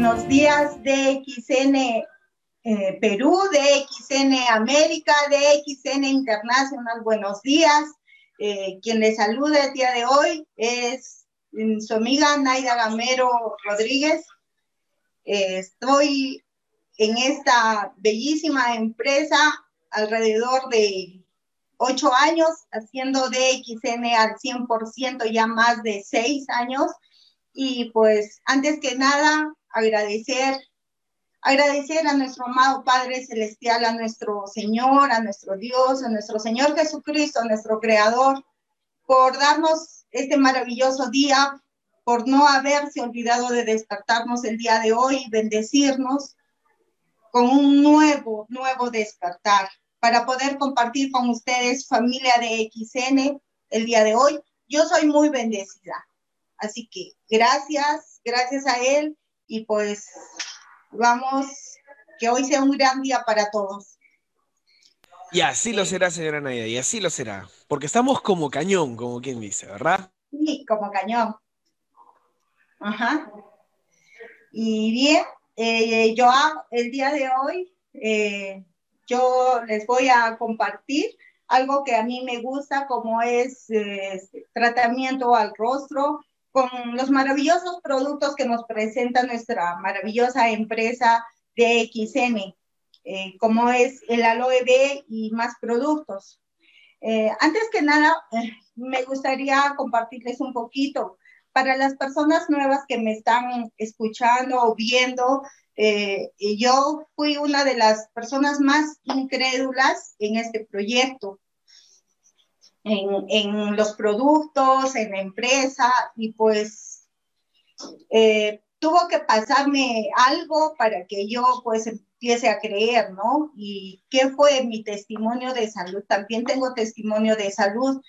buenos días de XN eh, Perú, de XN América, de XN Internacional. Buenos días. Eh, quien les saluda el día de hoy es mm, su amiga Naida Gamero Rodríguez. Eh, estoy en esta bellísima empresa alrededor de ocho años, haciendo DXN al 100%, ya más de seis años. Y pues antes que nada, agradecer, agradecer a nuestro amado Padre Celestial, a nuestro Señor, a nuestro Dios, a nuestro Señor Jesucristo, a nuestro Creador, por darnos este maravilloso día, por no haberse olvidado de despertarnos el día de hoy y bendecirnos con un nuevo, nuevo despertar para poder compartir con ustedes, familia de XN, el día de hoy. Yo soy muy bendecida. Así que gracias, gracias a Él y pues vamos, que hoy sea un gran día para todos. Y así lo será, señora Naida, y así lo será, porque estamos como cañón, como quien dice, ¿verdad? Sí, como cañón. Ajá. Y bien, eh, yo el día de hoy, eh, yo les voy a compartir algo que a mí me gusta, como es eh, tratamiento al rostro, con los maravillosos productos que nos presenta nuestra maravillosa empresa de XN, eh, como es el aloe B y más productos. Eh, antes que nada, eh, me gustaría compartirles un poquito para las personas nuevas que me están escuchando o viendo. yo fui una de las personas más incrédulas en este proyecto en, los productos, en la empresa, y pues eh, tuvo que pasarme algo para que yo pues empiece a creer, ¿no? ¿Y qué fue mi testimonio de salud? También tengo testimonio de salud.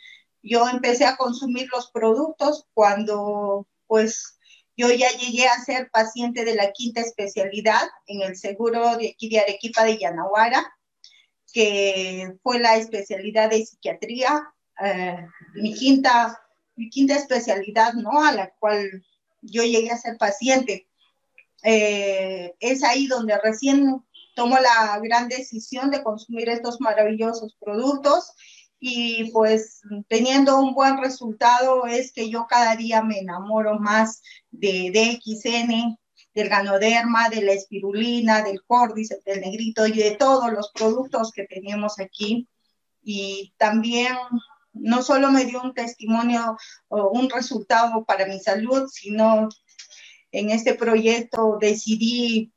Yo empecé a consumir los productos cuando pues yo ya llegué a ser paciente de la quinta especialidad en el seguro de aquí de Arequipa de Yanahuara, que fue la especialidad de psiquiatría eh, mi, quinta, mi quinta especialidad, ¿no? A la cual yo llegué a ser paciente. Eh, es ahí donde recién tomo la gran decisión de consumir estos maravillosos productos y pues teniendo un buen resultado es que yo cada día me enamoro más de DXN, del ganoderma, de la espirulina, del córdice, del negrito y de todos los productos que tenemos aquí. Y también no solo me dio un testimonio o un resultado para mi salud, sino en este proyecto decidí,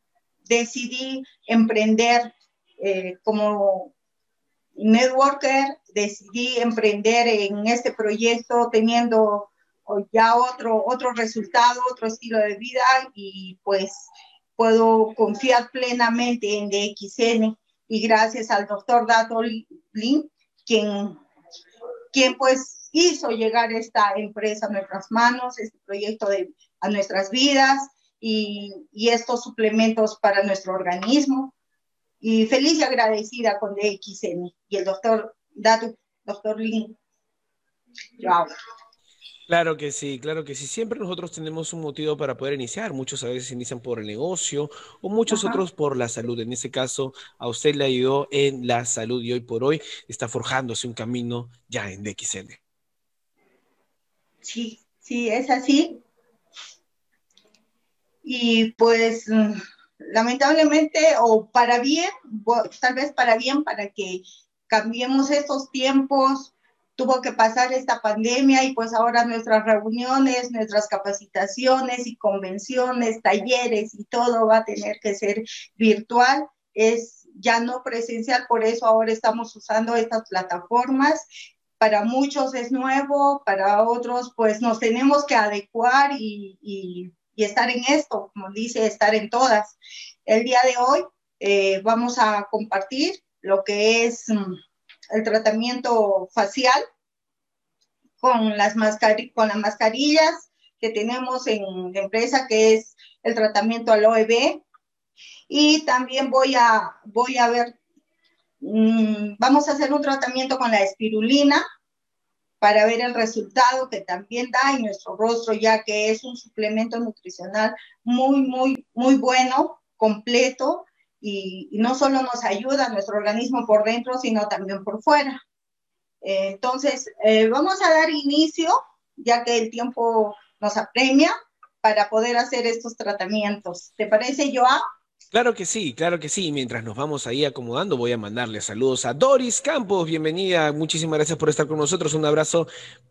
decidí emprender eh, como networker, decidí emprender en este proyecto teniendo ya otro, otro resultado, otro estilo de vida y pues puedo confiar plenamente en DXN y gracias al doctor Dato Lin, quien quien pues hizo llegar esta empresa a nuestras manos, este proyecto de, a nuestras vidas y, estos suplementos para nuestro organismo. Y feliz y agradecida con DXN y el doctor Datu, doctor Lin. Claro que sí, claro que sí. Siempre nosotros tenemos un motivo para poder iniciar. Muchos a veces inician por el negocio o muchos otros por la salud. En ese caso, a usted le ayudó en la salud y hoy por hoy está forjándose un camino ya en DXN. Sí, sí, es así. Y pues mm, lamentablemente o para bien, tal vez para bien, para que cambiemos estos tiempos, tuvo que pasar esta pandemia y pues ahora nuestras reuniones, nuestras capacitaciones y convenciones, talleres y todo va a tener que ser virtual, es ya no presencial, por eso ahora estamos usando estas plataformas. Para muchos es nuevo, para otros pues nos tenemos que adecuar y, y, estar en esto, como dice, estar en todas. El día de hoy eh, vamos a compartir lo que es... Mm, el tratamiento facial con las, con las mascarillas que tenemos en la empresa, que es el tratamiento aloe B. Y también voy a, voy a ver, mm, vamos a hacer un tratamiento con la espirulina para ver el resultado que también da en nuestro rostro, ya que es un suplemento nutricional muy, muy, muy bueno, completo, y, no solo nos ayuda nuestro organismo por dentro, sino también por fuera. Eh, entonces, eh, vamos a dar inicio, ya que el tiempo nos apremia, para poder hacer estos tratamientos. ¿Te parece, Joa? Claro que sí, claro que sí. Mientras nos vamos ahí acomodando, voy a mandarle saludos a Doris Campos. Bienvenida, muchísimas gracias por estar con nosotros. Un abrazo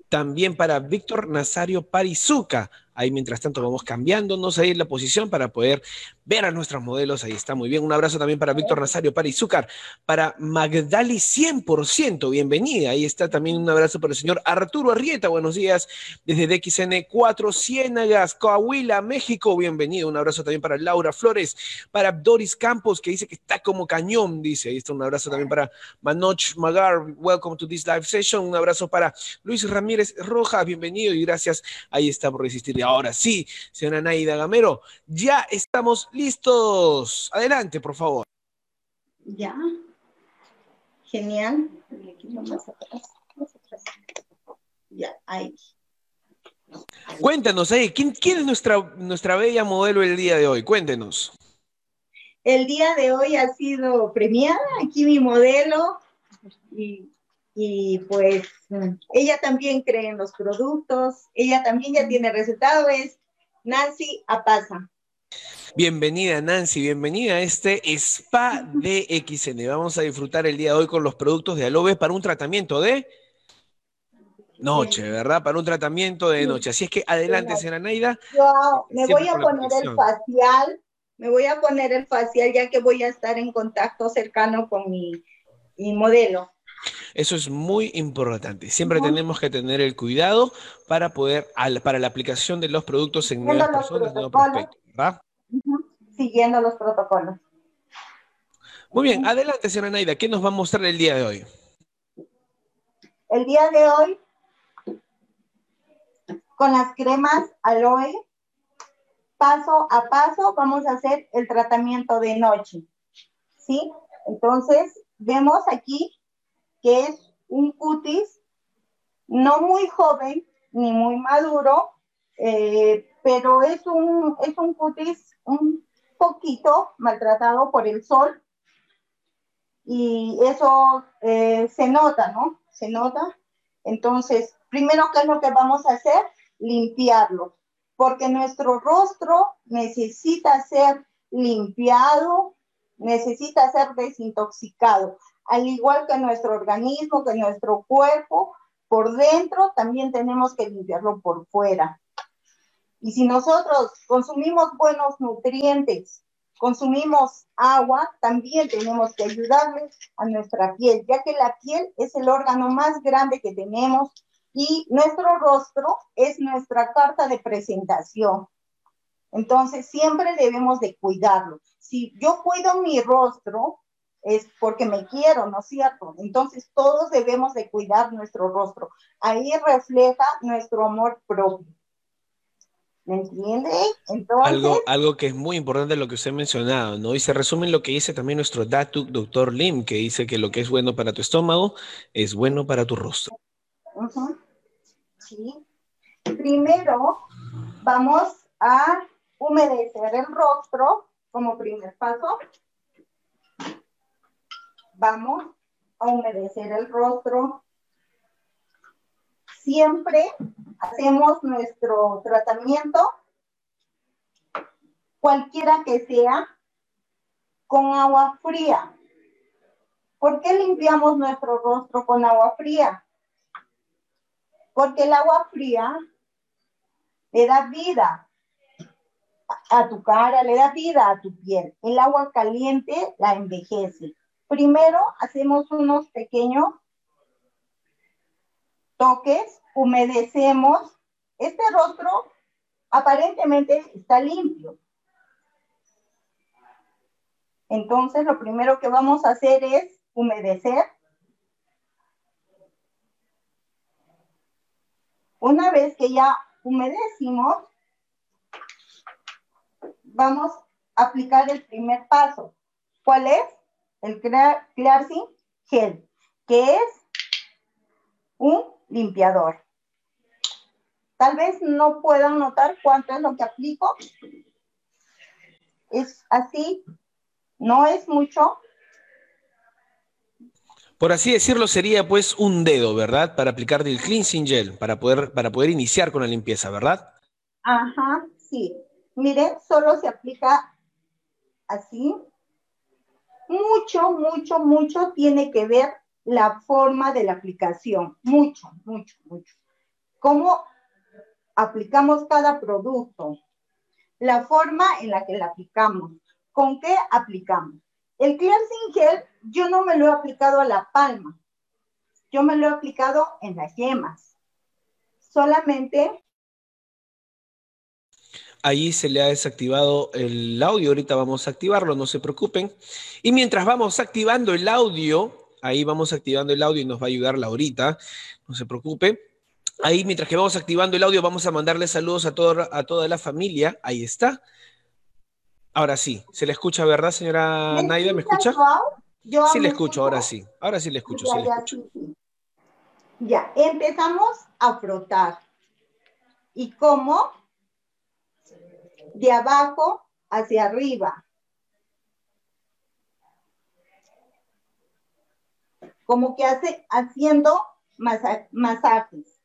también para Víctor Nazario Parizuca. Ahí mientras tanto vamos cambiándonos ahí la posición para poder ver a nuestros modelos. Ahí está muy bien. Un abrazo también para Víctor Nazario, para Izúcar, para Magdali 100%. Bienvenida. Ahí está también un abrazo para el señor Arturo Arrieta. Buenos días desde DXN 4 Ciénagas, Coahuila, México. Bienvenido. Un abrazo también para Laura Flores, para Doris Campos, que dice que está como cañón, dice. Ahí está un abrazo también para Manoj Magar. Welcome to this live session. Un abrazo para Luis Ramírez Rojas. Bienvenido y gracias. Ahí está por resistir ahora sí, señora Naida Gamero, ya estamos listos. Adelante, por favor. Ya. Genial. Ya, ahí. Cuéntanos ahí, ¿quién, ¿quién, es nuestra, nuestra bella modelo el día de hoy? Cuéntenos. El día de hoy ha sido premiada, aquí mi modelo, y y pues ella también cree en los productos, ella también ya tiene resultado, es Nancy Apaza. Bienvenida Nancy, bienvenida a este Spa de XN. Vamos a disfrutar el día de hoy con los productos de Aloe para un tratamiento de noche, ¿verdad? Para un tratamiento de noche. Así es que adelante, señora Naida. Yo me voy a poner el facial, me voy a poner el facial ya que voy a estar en contacto cercano con mi, mi modelo. Eso es muy importante. Siempre tenemos que tener el cuidado para poder, para la aplicación de los productos en nuevas personas, nuevos prospectos, ¿verdad? Siguiendo los protocolos. Muy bien, adelante, señora Naida, ¿qué nos va a mostrar el día de hoy? El día de hoy, con las cremas aloe, paso a paso vamos a hacer el tratamiento de noche. ¿Sí? Entonces, vemos aquí que es un cutis no muy joven ni muy maduro, eh, pero es un, es un cutis un poquito maltratado por el sol y eso eh, se nota, ¿no? Se nota. Entonces, primero, ¿qué es lo que vamos a hacer? Limpiarlo, porque nuestro rostro necesita ser limpiado, necesita ser desintoxicado al igual que nuestro organismo, que nuestro cuerpo, por dentro también tenemos que limpiarlo por fuera. Y si nosotros consumimos buenos nutrientes, consumimos agua, también tenemos que ayudarle a nuestra piel, ya que la piel es el órgano más grande que tenemos y nuestro rostro es nuestra carta de presentación. Entonces, siempre debemos de cuidarlo. Si yo cuido mi rostro, es porque me quiero, ¿no es cierto? Entonces todos debemos de cuidar nuestro rostro. Ahí refleja nuestro amor propio. ¿Me entiende? Algo, algo que es muy importante lo que usted ha mencionado, ¿no? Y se resume en lo que dice también nuestro Datuk, doctor Lim, que dice que lo que es bueno para tu estómago es bueno para tu rostro. Sí. Primero vamos a humedecer el rostro como primer paso vamos a humedecer el rostro. Siempre hacemos nuestro tratamiento, cualquiera que sea, con agua fría. ¿Por qué limpiamos nuestro rostro con agua fría? Porque el agua fría le da vida a tu cara, le da vida a tu piel. El agua caliente la envejece. Primero hacemos unos pequeños toques, humedecemos. Este rostro aparentemente está limpio. Entonces lo primero que vamos a hacer es humedecer. Una vez que ya humedecimos, vamos a aplicar el primer paso. ¿Cuál es? El Cleansing Gel, que es un limpiador. Tal vez no puedan notar cuánto es lo que aplico. Es así, no es mucho. Por así decirlo, sería pues un dedo, ¿verdad? Para aplicar del cleansing gel, para poder, para poder iniciar con la limpieza, ¿verdad? Ajá, sí. Mire, solo se aplica así. Mucho, mucho, mucho tiene que ver la forma de la aplicación. Mucho, mucho, mucho. Cómo aplicamos cada producto. La forma en la que la aplicamos. ¿Con qué aplicamos? El cleansing gel yo no me lo he aplicado a la palma. Yo me lo he aplicado en las yemas. Solamente Ahí se le ha desactivado el audio, ahorita vamos a activarlo, no se preocupen. Y mientras vamos activando el audio, ahí vamos activando el audio y nos va a ayudar Laurita, no se preocupe. Ahí mientras que vamos activando el audio, vamos a mandarle saludos a, a toda la familia, ahí está. Ahora sí, se le escucha, ¿verdad, señora Naida? ¿Me escucha? sí le escucho, ahora sí. Ahora sí le escucho, sí le escucho. Ya, empezamos a frotar. ¿Y cómo? De abajo hacia arriba. Como que hace, haciendo masajes.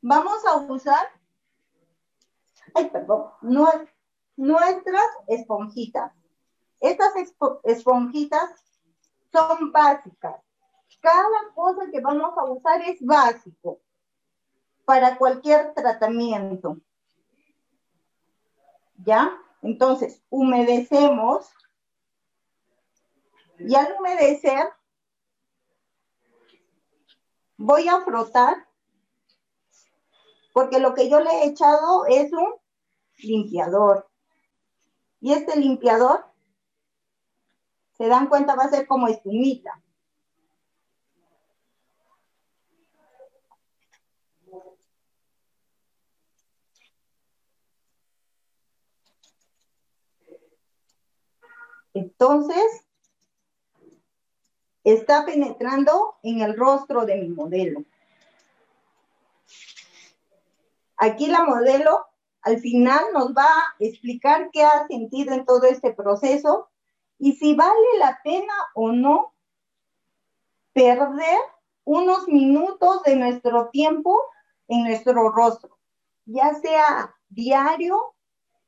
Vamos a usar, ay, perdón, nuestras esponjitas. Estas esponjitas son básicas. Cada cosa que vamos a usar es básico para cualquier tratamiento. ¿Ya? Entonces, humedecemos y al humedecer voy a frotar porque lo que yo le he echado es un limpiador. Y este limpiador, se dan cuenta, va a ser como espumita. Entonces, está penetrando en el rostro de mi modelo. Aquí la modelo al final nos va a explicar qué ha sentido en todo este proceso y si vale la pena o no perder unos minutos de nuestro tiempo en nuestro rostro, ya sea diario,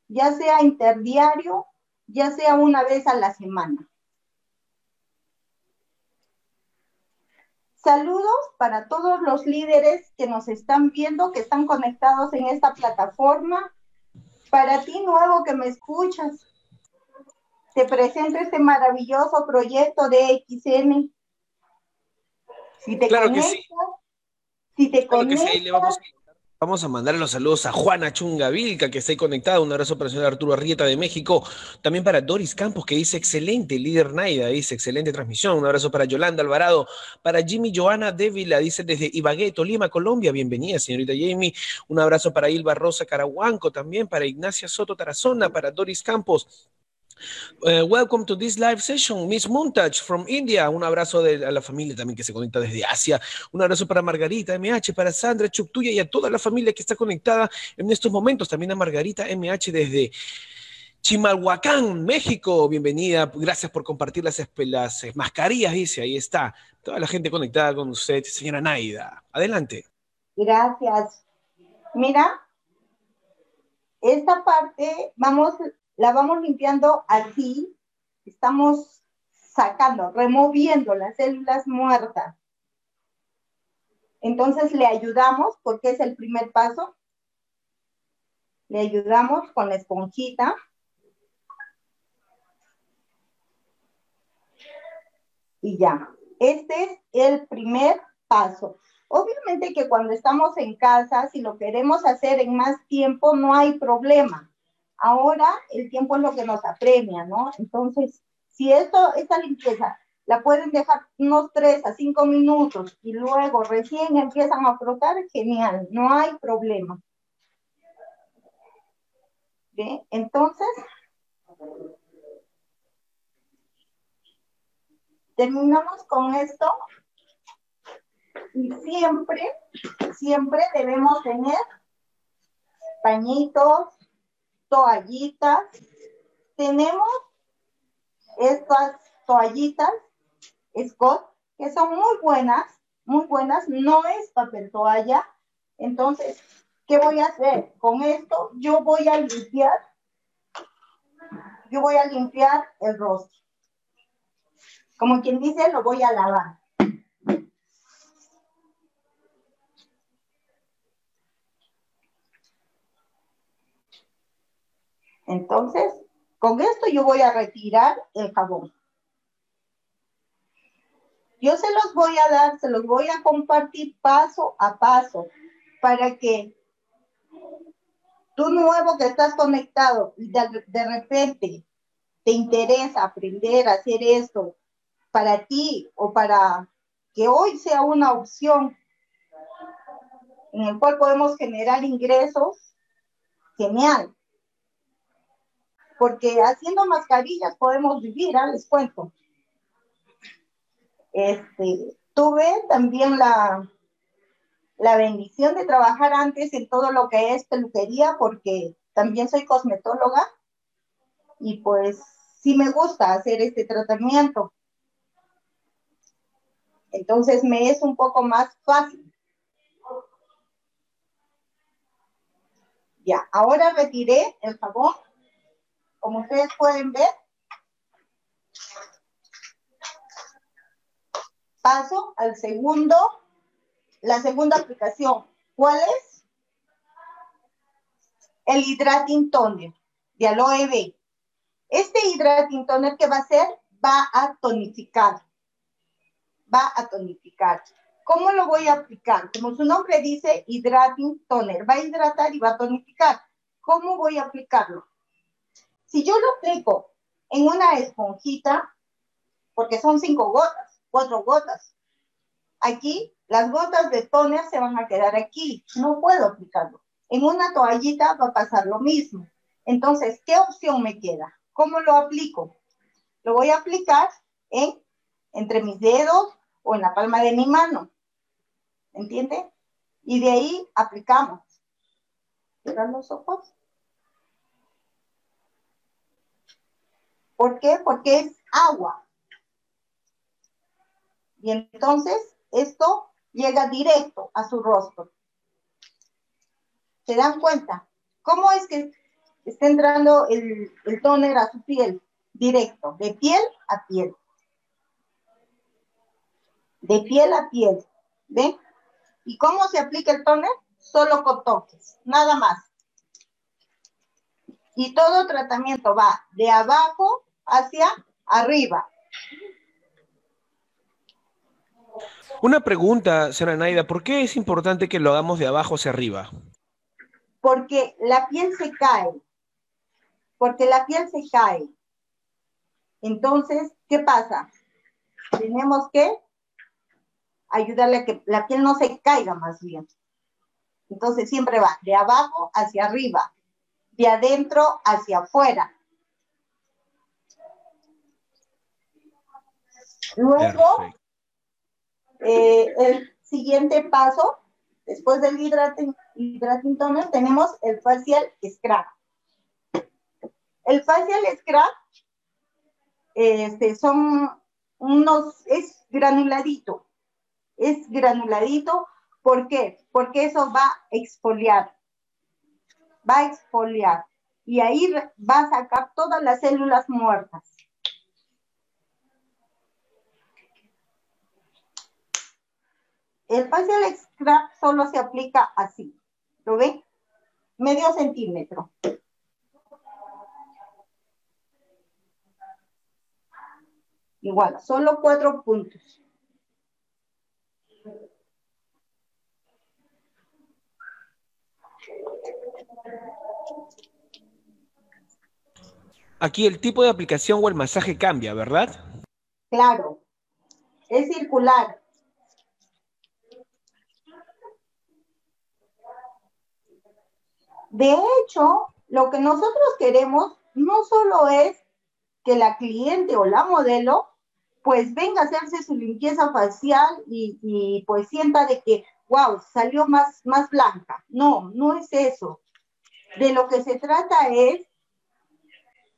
ya sea interdiario ya sea una vez a la semana. Saludos para todos los líderes que nos están viendo, que están conectados en esta plataforma. Para ti nuevo que me escuchas, te presento este maravilloso proyecto de XN. Si te claro conectas, que sí. si te conectas, Vamos a mandar los saludos a Juana Chunga Vilca, que está ahí conectada. Un abrazo para el señor Arturo Arrieta de México. También para Doris Campos, que dice excelente, líder Naida, dice excelente transmisión. Un abrazo para Yolanda Alvarado. Para Jimmy Joana Dávila, dice desde Ibagué, Tolima, Colombia. Bienvenida, señorita Jamie. Un abrazo para Ilva Rosa Carahuanco, también para Ignacia Soto Tarazona, para Doris Campos. Uh, welcome to this live session, Miss Montage from India. Un abrazo a la familia también que se conecta desde Asia. Un abrazo para Margarita MH, para Sandra Chuptuya y a toda la familia que está conectada en estos momentos. También a Margarita MH desde Chimalhuacán, México. Bienvenida. Gracias por compartir las, las mascarillas, dice. Ahí está. Toda la gente conectada con usted, señora Naida. Adelante. Gracias. Mira, esta parte vamos la vamos limpiando así, estamos sacando, removiendo las células muertas. Entonces le ayudamos, porque es el primer paso, le ayudamos con la esponjita. Y ya, este es el primer paso. Obviamente que cuando estamos en casa, si lo queremos hacer en más tiempo, no hay problema. Ahora el tiempo es lo que nos apremia, ¿no? Entonces, si esto, esta limpieza la pueden dejar unos 3 a 5 minutos y luego recién empiezan a frotar, genial, no hay problema. ¿Ve? Entonces, terminamos con esto Y siempre, siempre debemos tener pañitos, toallitas. Tenemos estas toallitas Scott que son muy buenas, muy buenas. No es papel toalla. Entonces, ¿qué voy a hacer? Con esto yo voy a limpiar, yo voy a limpiar el rostro. Como quien dice, lo voy a lavar. Entonces, con esto yo voy a retirar el jabón. Yo se los voy a dar, se los voy a compartir paso a paso para que tú nuevo que estás conectado y de, repente te interesa aprender a hacer esto para ti o para que hoy sea una opción en el cual podemos generar ingresos, genial porque haciendo mascarillas podemos vivir, ¿ah? les cuento. Este, tuve también la, la bendición de trabajar antes en todo lo que es peluquería, porque también soy cosmetóloga y pues sí me gusta hacer este tratamiento. Entonces me es un poco más fácil. Ya, ahora retiré el jabón como ustedes pueden ver, paso al segundo, la segunda aplicación. ¿Cuál es? El Hydrating Toner de Aloe Vera. Este Hydrating Toner que va a hacer, va a tonificar. Va a tonificar. ¿Cómo lo voy a aplicar? Como su nombre dice, Hydrating Toner. Va a hidratar y va a tonificar. ¿Cómo voy a aplicarlo? Si yo lo aplico en una esponjita, porque son cinco gotas, cuatro gotas, aquí las gotas de toner se van a quedar aquí, no puedo aplicarlo. En una toallita va a pasar lo mismo. Entonces, ¿qué opción me queda? ¿Cómo lo aplico? Lo voy a aplicar en, entre mis dedos o en la palma de mi mano. ¿Entiende? Y de ahí aplicamos. Cierran los ojos. ¿Por qué? Porque es agua. Y entonces esto llega directo a su rostro. ¿Se dan cuenta? ¿Cómo es que está entrando el, el tóner a su piel? Directo, de piel a piel. De piel a piel. ¿Ven? ¿Y cómo se aplica el tóner? Solo con toques, nada más. Y todo tratamiento va de abajo hacia arriba. Una pregunta, señora Naida, ¿por qué es importante que lo hagamos de abajo hacia arriba? Porque la piel se cae, porque la piel se cae. Entonces, ¿qué pasa? Tenemos que ayudarle a que la piel no se caiga más bien. Entonces siempre va de abajo hacia arriba, de adentro hacia afuera. Luego, eh, el siguiente paso, después del hidrating, toner, tenemos el facial scrub. El facial scrub este, son unos, es granuladito, es granuladito, ¿por qué? Porque eso va a exfoliar, va a exfoliar y ahí va a sacar todas las células muertas. El facial scrub solo se aplica así. ¿Lo ven? Medio centímetro. Igual, solo cuatro puntos. Aquí el tipo de aplicación o el masaje cambia, ¿verdad? Claro, es circular. De hecho, lo que nosotros queremos no solo es que la cliente o la modelo pues venga a hacerse su limpieza facial y, pues sienta de que, wow, salió más, más blanca. No, no es eso. De lo que se trata es,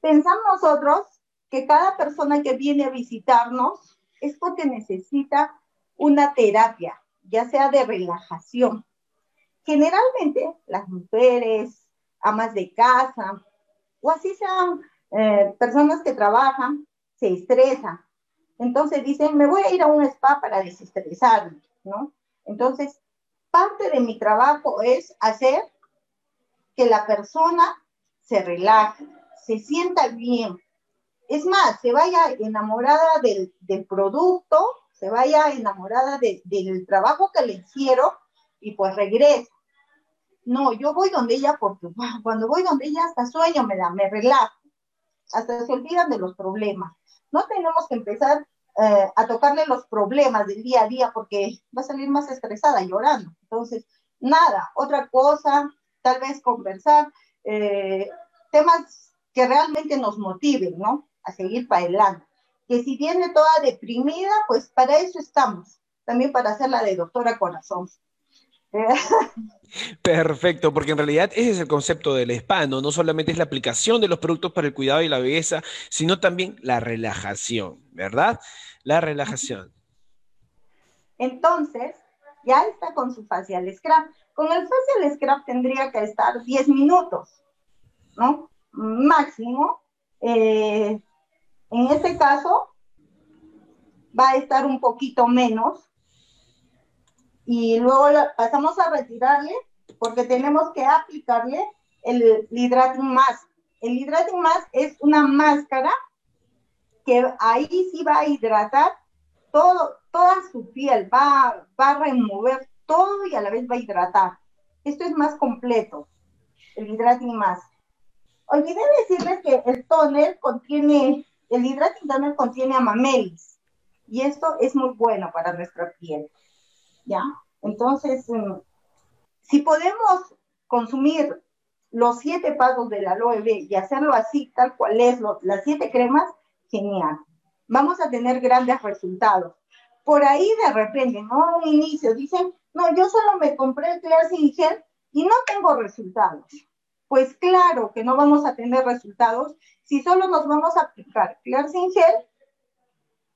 pensamos nosotros que cada persona que viene a visitarnos es porque necesita una terapia, ya sea de relajación. Generalmente las mujeres, amas de casa, o así sean eh, personas que trabajan, se estresan. Entonces dicen, me voy a ir a un spa para desestresarme, ¿no? Entonces, parte de mi trabajo es hacer que la persona se relaje, se sienta bien. Es más, se vaya enamorada del, producto, se vaya enamorada del trabajo que le hicieron y pues regresa. No, yo voy donde ella porque cuando voy donde ella hasta sueño me da, me relajo, hasta se olvidan de los problemas. No tenemos que empezar eh, a tocarle los problemas del día a día porque va a salir más estresada llorando. Entonces, nada, otra cosa, tal vez conversar, eh, temas que realmente nos motiven, ¿no? A seguir para adelante. Que si viene toda deprimida, pues para eso estamos, también para hacerla de doctora corazón. Perfecto, porque en realidad ese es el concepto del spa, ¿no? No solamente es la aplicación de los productos para el cuidado y la belleza, sino también la relajación, ¿verdad? La relajación. Entonces, ya está con su facial scrap. Con el facial scrap tendría que estar 10 minutos, ¿no? Máximo. Eh, en este caso, va a estar un poquito menos, y luego pasamos a retirarle porque tenemos que aplicarle el Hydrating Mask. El Hydrating Mask es una máscara que ahí sí va a hidratar todo, toda su piel, va, va a remover todo y a la vez va a hidratar. Esto es más completo, el Hydrating Mask. Olvidé decirles que el toner contiene, el Hydrating Toner contiene amamelis y esto es muy bueno para nuestra piel. ¿Ya? Entonces, mm, si podemos consumir los siete pasos del aloe vera y hacerlo así, tal cual es, las siete cremas, genial. Vamos a tener grandes resultados. Por ahí de repente, ¿no? Un inicio, dicen, no, yo solo me compré el Cleansing Gel y no tengo resultados. Pues claro que no vamos a tener resultados si solo nos vamos a aplicar Cleansing Gel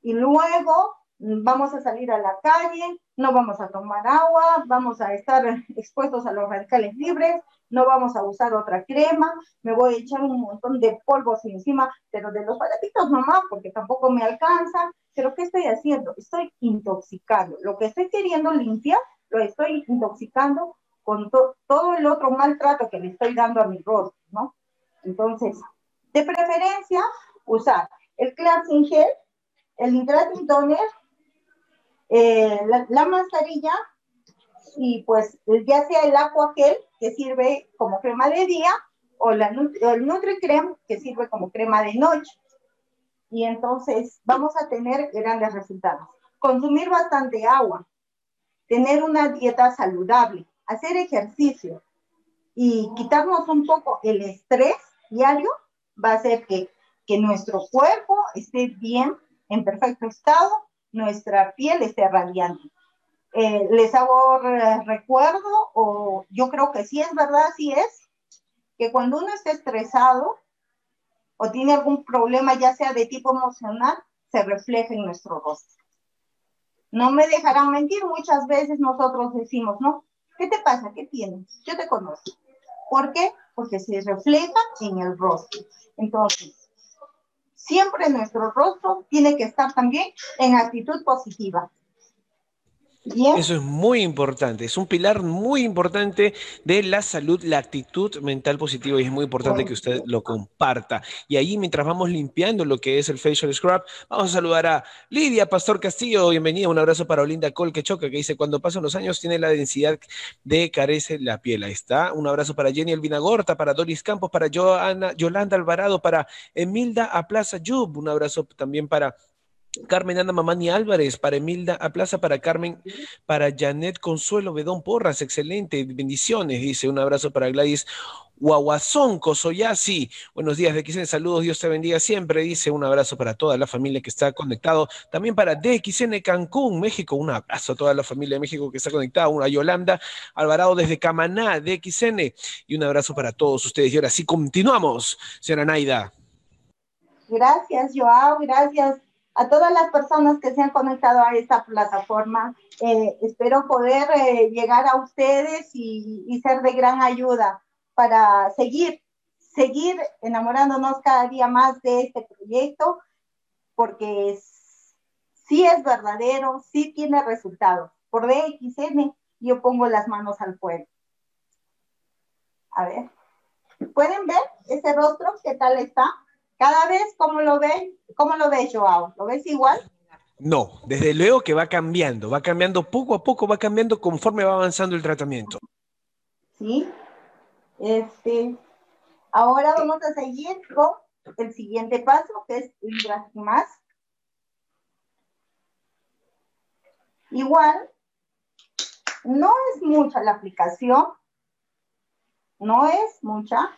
y luego vamos a salir a la calle, no vamos a tomar agua, vamos a estar expuestos a los radicales libres, no vamos a usar otra crema, me voy a echar un montón de polvos encima, pero de los baratitos nomás, porque tampoco me alcanza. Pero ¿qué estoy haciendo? Estoy intoxicando. Lo que estoy queriendo limpiar, lo estoy intoxicando con todo el otro maltrato que le estoy dando a mi rostro, ¿no? Entonces, de preferencia, usar el cleansing gel, el hydrating toner eh, la, mascarilla y pues ya sea el agua gel que sirve como crema de día o, la, el Nutri Creme que sirve como crema de noche. Y entonces vamos a tener grandes resultados. Consumir bastante agua, tener una dieta saludable, hacer ejercicio y quitarnos un poco el estrés diario va a hacer que, que nuestro cuerpo esté bien, en perfecto estado nuestra piel esté radiante. Eh, les hago recuerdo, o yo creo que sí es verdad, sí es, que cuando uno está estresado o tiene algún problema, ya sea de tipo emocional, se refleja en nuestro rostro. No me dejarán mentir, muchas veces nosotros decimos, ¿no? ¿Qué te pasa? ¿Qué tienes? Yo te conozco. ¿Por qué? Porque se refleja en el rostro. Entonces, siempre nuestro rostro tiene que estar también en actitud positiva. Eso es muy importante, es un pilar muy importante de la salud, la actitud mental positiva y es muy importante que usted lo comparta. Y ahí mientras vamos limpiando lo que es el facial scrub, vamos a saludar a Lidia Pastor Castillo, bienvenida, un abrazo para Olinda Col que choca, que dice, cuando pasan los años tiene la densidad de carece la piel, ahí está. Un abrazo para Jenny Elvina Gorta, para Doris Campos, para Joana, Yolanda Alvarado, para Emilda Aplaza Yub, un abrazo también para Carmen Ana Mamani Álvarez, para Emilda a Plaza, para Carmen, para Janet Consuelo Bedón Porras, excelente, bendiciones, dice, un abrazo para Gladys Guaguazón Cosoyasi, buenos días DXN, saludos, Dios te bendiga siempre, dice, un abrazo para toda la familia que está conectado, también para DXN Cancún, México, un abrazo a toda la familia de México que está conectada, una Yolanda Alvarado desde Camaná, DXN, y un abrazo para todos ustedes, y ahora sí continuamos, señora Naida. Gracias, Joao, gracias a todas las personas que se han conectado a esta plataforma. Eh, espero poder eh, llegar a ustedes y, ser de gran ayuda para seguir, seguir enamorándonos cada día más de este proyecto, porque sí es verdadero, sí tiene resultados. Por DXN yo pongo las manos al fuego. A ver, ¿pueden ver ese rostro? ¿Qué tal está? Cada vez, ¿cómo lo ves? ¿Cómo lo ves, Joao? ¿Lo ves igual? No, desde luego que va cambiando, va cambiando poco a poco, va cambiando conforme va avanzando el tratamiento. Sí. Este, ahora vamos a seguir con el siguiente paso, que es más. Igual, no es mucha la aplicación, no es mucha,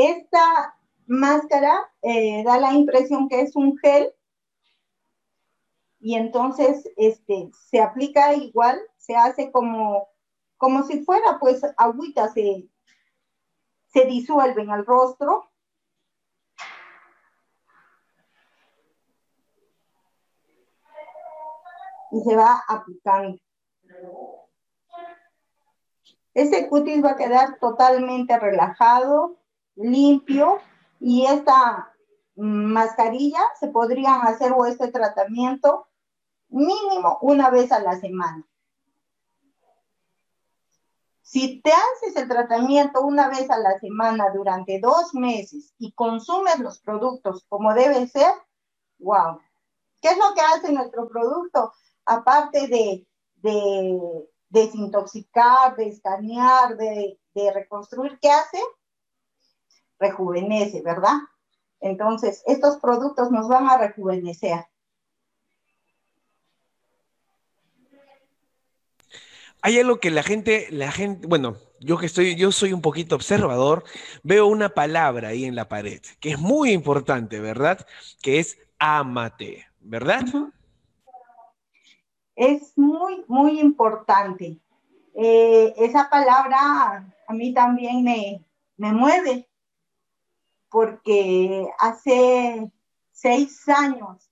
Esta máscara eh, da la impresión que es un gel y entonces este, se aplica igual, se hace como, como si fuera pues agüita, se, se disuelve en el rostro. Y se va aplicando. Ese cutis va a quedar totalmente relajado, limpio y esta mascarilla se podrían hacer o este tratamiento mínimo una vez a la semana. Si te haces el tratamiento una vez a la semana durante dos meses y consumes los productos como debe ser, wow. ¿Qué es lo que hace nuestro producto? Aparte de, desintoxicar, de escanear, de reconstruir, ¿qué hace? Rejuvenece, ¿verdad? Entonces, estos productos nos van a rejuvenecer. Hay algo que la gente, la gente, bueno, yo que estoy, yo soy un poquito observador, veo una palabra ahí en la pared, que es muy importante, ¿verdad? Que es amate, ¿verdad? Es muy, muy importante. Eh, esa palabra a mí también me, me mueve, porque hace seis años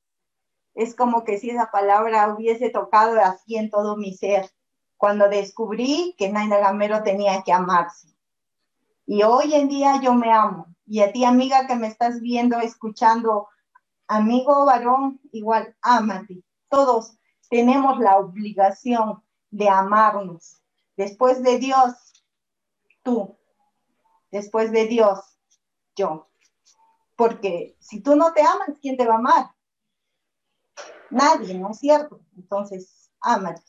es como que si esa palabra hubiese tocado así en todo mi ser, cuando descubrí que Naina Gamero tenía que amarse. Y hoy en día yo me amo. Y a ti, amiga, que me estás viendo, escuchando, amigo varón, igual, ámate. Todos tenemos la obligación de amarnos. Después de Dios, tú. Después de Dios, yo. Porque si tú no te amas, ¿quién te va a amar? Nadie, ¿no es cierto? Entonces, ámate.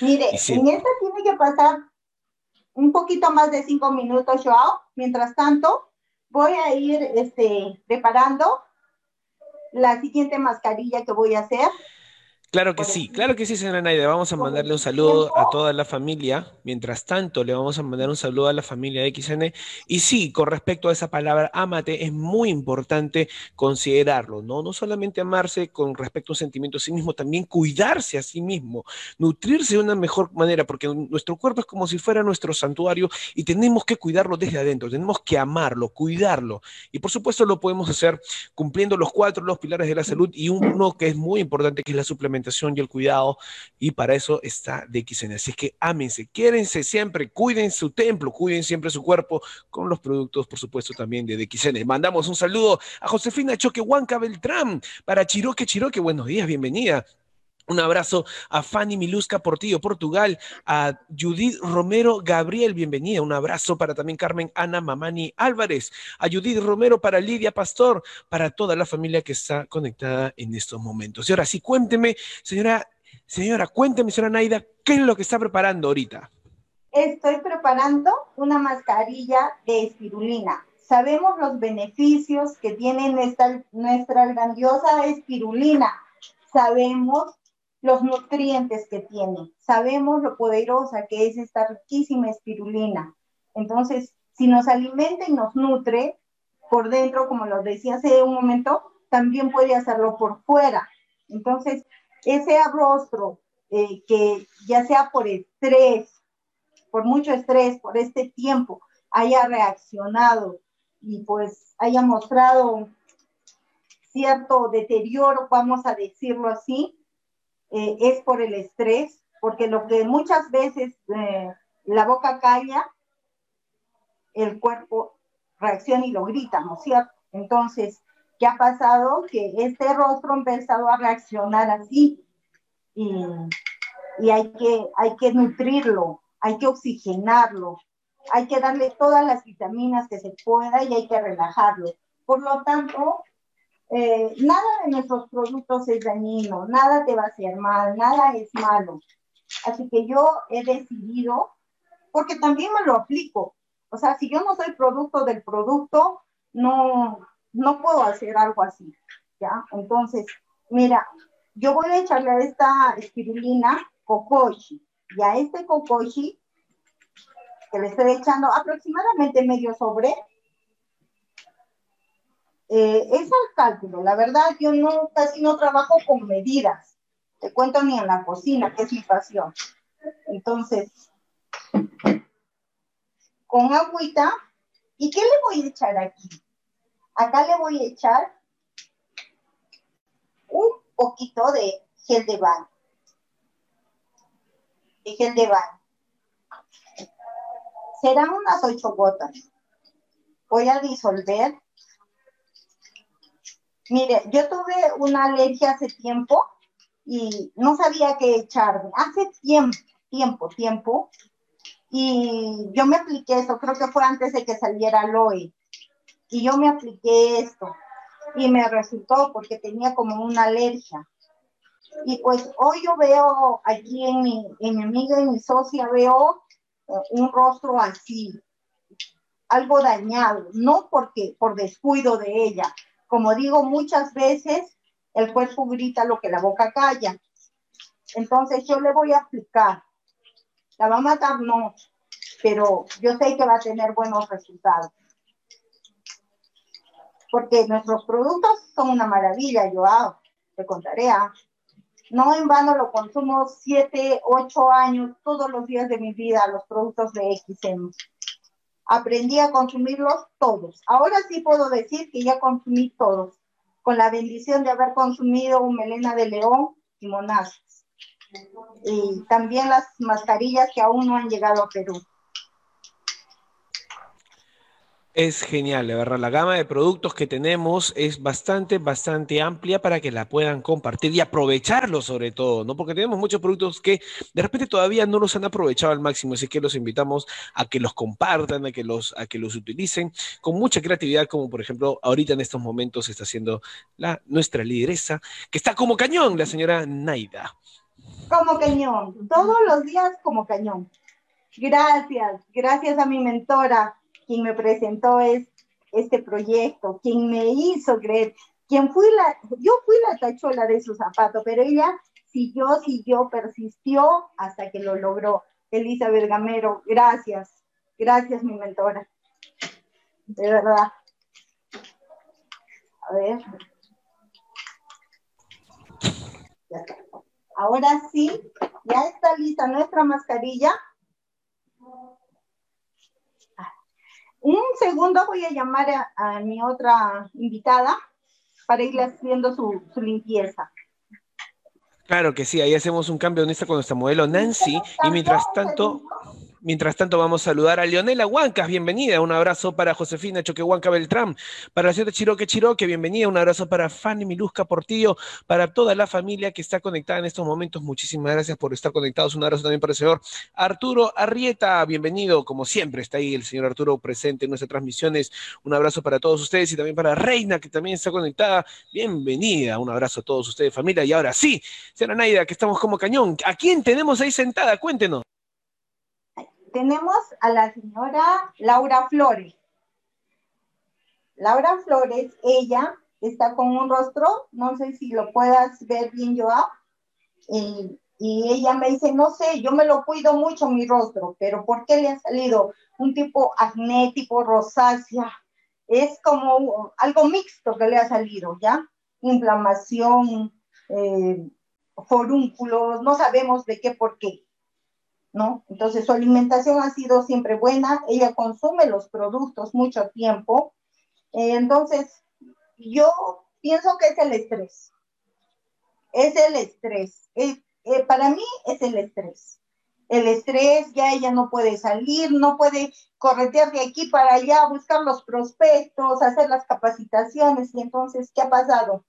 Mire, en esta tiene que pasar un poquito más de cinco minutos, Joao. Mientras tanto, voy a ir este, preparando la siguiente mascarilla que voy a hacer. Claro que sí, claro que sí, señora Naida. Vamos a mandarle un saludo a toda la familia. Mientras tanto, le vamos a mandar un saludo a la familia de XN. Y sí, con respecto a esa palabra, amate, es muy importante considerarlo, ¿no? No solamente amarse con respecto a un sentimiento a sí mismo, también cuidarse a sí mismo, nutrirse de una mejor manera, porque nuestro cuerpo es como si fuera nuestro santuario y tenemos que cuidarlo desde adentro, tenemos que amarlo, cuidarlo. Y por supuesto lo podemos hacer cumpliendo los cuatro, los pilares de la salud y uno que es muy importante, que es la suplementación y el cuidado, y para eso está DXN. Así es que ámense, quiérense siempre, cuiden su templo, cuiden siempre su cuerpo con los productos, por supuesto, también de DXN. Mandamos un saludo a Josefina Choquehuanca Beltrán para Chiroque Chiroque. Buenos días, bienvenida. Un abrazo a Fanny Milusca Portillo, Portugal, a Judith Romero Gabriel, bienvenida. Un abrazo para también Carmen Ana Mamani Álvarez, a Judith Romero, para Lidia Pastor, para toda la familia que está conectada en estos momentos. Y ahora sí, cuénteme, señora Señora, cuénteme, señora Naida, ¿qué es lo que está preparando ahorita? Estoy preparando una mascarilla de espirulina. Sabemos los beneficios que tiene nuestra, nuestra grandiosa espirulina. Sabemos los nutrientes que tiene. Sabemos lo poderosa que es esta riquísima espirulina. Entonces, si nos alimenta y nos nutre por dentro, como lo decía hace un momento, también puede hacerlo por fuera. Entonces, ese rostro eh, que ya sea por estrés, por mucho estrés, por este tiempo, haya reaccionado y pues haya mostrado cierto deterioro, vamos a decirlo así, eh, es por el estrés, porque lo que muchas veces eh, la boca calla, el cuerpo reacciona y lo grita, ¿no es cierto? Entonces, ¿qué ha pasado? Que este rostro ha empezado a reaccionar así y, y hay, que, hay que nutrirlo, hay que oxigenarlo, hay que darle todas las vitaminas que se pueda y hay que relajarlo. Por lo tanto, eh, nada de nuestros productos es dañino, nada te va a hacer mal, nada es malo. Así que yo he decidido, porque también me lo aplico, o sea, si yo no soy producto del producto, no, no puedo hacer algo así, ¿ya? Entonces, mira, yo voy a echarle a esta espirulina cocoshi, y a este cocoshi, que le estoy echando aproximadamente medio sobre, eh, es al cálculo, la verdad, yo no, casi no trabajo con medidas, te cuento ni en la cocina, que es mi pasión. Entonces, con agüita. ¿Y qué le voy a echar aquí? Acá le voy a echar un poquito de gel de baño. De gel de baño. Serán unas ocho gotas. Voy a disolver. Mire, yo tuve una alergia hace tiempo y no sabía qué echarme. Hace tiempo, tiempo, tiempo, y yo me apliqué esto, creo que fue antes de que saliera Loe. Y yo me apliqué esto y me resultó porque tenía como una alergia. Y pues hoy yo veo aquí en mi, en mi amiga y mi socia, veo eh, un rostro así, algo dañado, no porque por descuido de ella. Como digo muchas veces, el cuerpo grita lo que la boca calla. Entonces yo le voy a aplicar la va a matar, no, pero yo sé que va a tener buenos resultados. Porque nuestros productos son una maravilla, yo hago, te contaré. ¿ah? No en vano lo consumo siete, ocho años, todos los días de mi vida, los productos de XM. Aprendí a consumirlos todos. Ahora sí puedo decir que ya consumí todos, con la bendición de haber consumido un melena de león y monazo y también las mascarillas que aún no han llegado a Perú. Es genial, la verdad. La gama de productos que tenemos es bastante, bastante amplia para que la puedan compartir y aprovecharlo sobre todo, ¿no? Porque tenemos muchos productos que de repente todavía no los han aprovechado al máximo, así que los invitamos a que los compartan, a que los, a que los utilicen con mucha creatividad, como por ejemplo ahorita en estos momentos está haciendo la, nuestra lideresa, que está como cañón, la señora Naida como cañón, todos los días como cañón. Gracias, gracias a mi mentora, quien me presentó este proyecto, quien me hizo creer, quien fui la, yo fui la tachola de su zapato, pero ella siguió, siguió, persistió hasta que lo logró. Elisa Bergamero, gracias, gracias mi mentora, de verdad. A ver. Ahora sí, ya está lista nuestra mascarilla. Un segundo voy a llamar a, mi otra invitada para irle haciendo su, limpieza. Claro que sí, ahí hacemos un cambio esta con nuestra modelo Nancy y mientras tanto, Mientras tanto, vamos a saludar a Leonela Huancas, bienvenida. Un abrazo para Josefina Choquehuanca Beltrán, para la señora Chiroque Chiroque, bienvenida. Un abrazo para Fanny Milusca Portillo, para toda la familia que está conectada en estos momentos. Muchísimas gracias por estar conectados. Un abrazo también para el señor Arturo Arrieta, bienvenido. Como siempre, está ahí el señor Arturo presente en nuestras transmisiones. Un abrazo para todos ustedes y también para Reina, que también está conectada. Bienvenida. Un abrazo a todos ustedes, familia. Y ahora sí, señora Naida, que estamos como cañón. ¿A quién tenemos ahí sentada? Cuéntenos tenemos a la señora Laura Flores. Laura Flores, ella está con un rostro, no sé si lo puedas ver bien, Joab, y, ella me dice, no sé, yo me lo cuido mucho mi rostro, pero ¿por qué le ha salido un tipo agnético, rosácea? Es como algo mixto que le ha salido, ¿ya? Inflamación, eh, forúnculos, no sabemos de qué por qué. ¿No? Entonces su alimentación ha sido siempre buena, ella consume los productos mucho tiempo, eh, entonces yo pienso que es el estrés, es el estrés, eh, para mí es el estrés. El estrés, ya ella no puede salir, no puede corretear de aquí para allá, buscar los prospectos, hacer las capacitaciones. Y entonces, ¿qué ha pasado?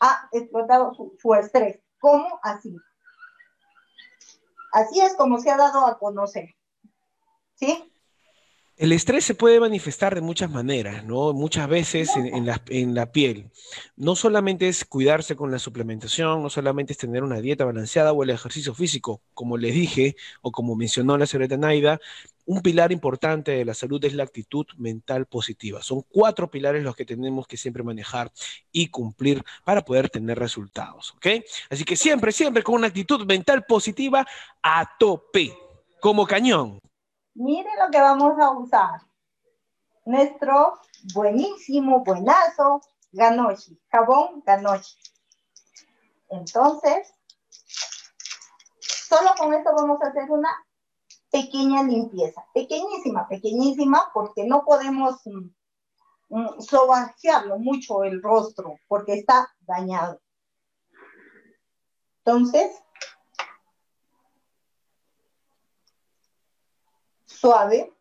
Ha explotado su, su estrés. ¿Cómo? Así. Así es como se ha dado a conocer. ¿Sí? El estrés se puede manifestar de muchas maneras, ¿no? Muchas veces en, la, piel. No solamente es cuidarse con la suplementación, no solamente es tener una dieta balanceada o el ejercicio físico, como les dije o como mencionó la señorita Naida, un pilar importante de la salud es la actitud mental positiva. Son cuatro pilares los que tenemos que siempre manejar y cumplir para poder tener resultados, ¿ok? Así que siempre, siempre con una actitud mental positiva a tope, como cañón. Mire lo que vamos a usar. Nuestro buenísimo, buenazo, ganoshi, jabón ganoshi. Entonces, solo con esto vamos a hacer una pequeña limpieza, pequeñísima, pequeñísima, porque no podemos mm, mm mucho el rostro, porque está dañado. Entonces, suave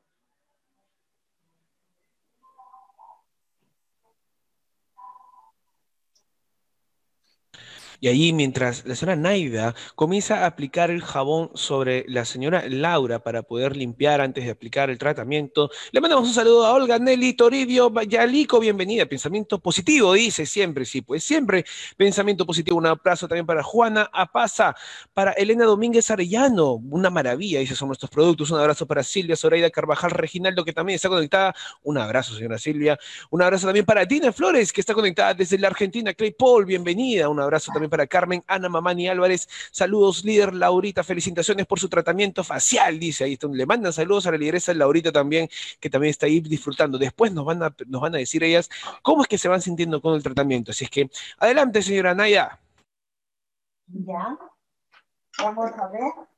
Y allí, mientras la señora Naida comienza a aplicar el jabón sobre la señora Laura para poder limpiar antes de aplicar el tratamiento, le mandamos un saludo a Olga Nelly Toribio Yalico, bienvenida. Pensamiento positivo, dice siempre, sí, pues siempre pensamiento positivo. Un abrazo también para Juana Apaza, para Elena Domínguez Arellano, una maravilla, dice, son nuestros productos. Un abrazo para Silvia Zoraida Carvajal Reginaldo, que también está conectada. Un abrazo, señora Silvia. Un abrazo también para Dina Flores, que está conectada desde la Argentina. Clay Paul, bienvenida. Un abrazo también para Carmen Ana Mamani Álvarez. Saludos, líder Laurita. Felicitaciones por su tratamiento facial, dice ahí. Le mandan saludos a la lideresa Laurita también, que también está ahí disfrutando. Después nos van a, nos van a decir ellas cómo es que se van sintiendo con el tratamiento. Así es que, adelante, señora Naya. Ya. Vamos a ver.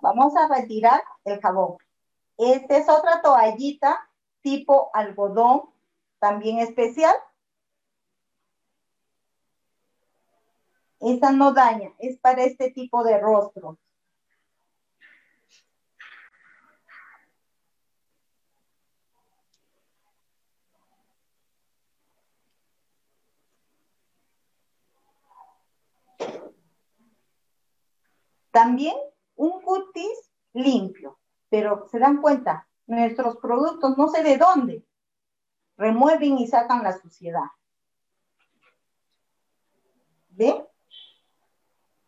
Vamos a retirar el jabón. Esta es otra toallita tipo algodón, también especial. Esta no daña, es para este tipo de rostro. También un cutis limpio. Pero se dan cuenta, nuestros productos no sé de dónde remueven y sacan la suciedad. ¿Ve?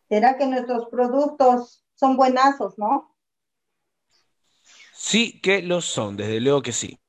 ¿Será que nuestros productos son buenazos, no? Sí que lo son, desde luego que sí.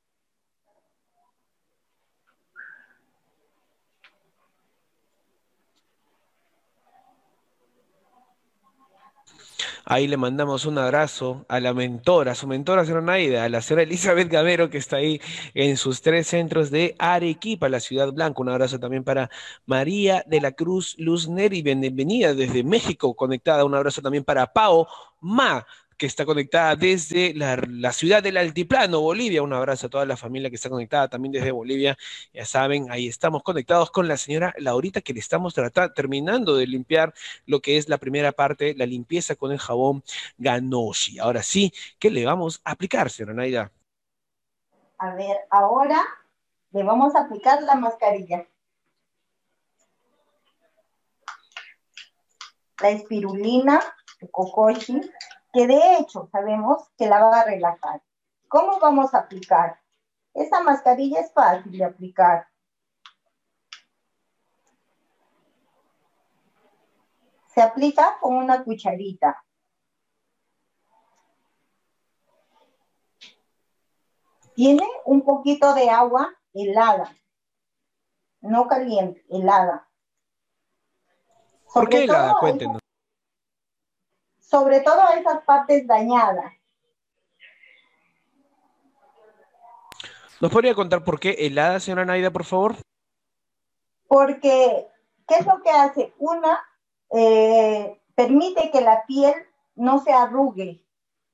Ahí le mandamos un abrazo a la mentora, a su mentora Naida, a la señora Elizabeth Gamero, que está ahí en sus tres centros de Arequipa, la Ciudad Blanca. Un abrazo también para María de la Cruz Luz Neri, bienvenida desde México, conectada. Un abrazo también para Pao Ma, que está conectada desde la, ciudad del Altiplano, Bolivia. Un abrazo a toda la familia que está conectada también desde Bolivia. Ya saben, ahí estamos conectados con la señora Laurita, que le estamos terminando de limpiar lo que es la primera parte, la limpieza con el jabón Ganoshi. Ahora sí, ¿qué le vamos a aplicar, señora Naida? A ver, ahora le vamos a aplicar la mascarilla. La espirulina, el cocochi, que de hecho sabemos que la va a relajar. ¿Cómo vamos a aplicar? Esta mascarilla es fácil de aplicar. Se aplica con una cucharita. Tiene un poquito de agua helada, no caliente, helada. ¿Por qué helada? Cuéntenos. Sobre todo esas partes dañadas. ¿Nos podría contar por qué helada, señora Naida, por favor? Porque, ¿qué es lo que hace? Una, eh, permite que la piel no se arrugue,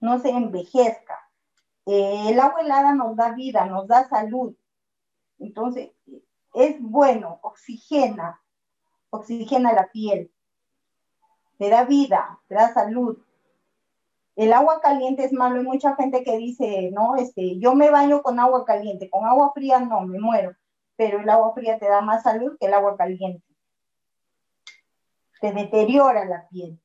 no se envejezca. Eh, el agua helada nos da vida, nos da salud. Entonces, es bueno, oxigena, oxigena la piel, te da vida, te da salud. El agua caliente es malo. Hay mucha gente que dice, no, este, yo me baño con agua caliente, con agua fría no, me muero. Pero el agua fría te da más salud que el agua caliente. Te deteriora la piel.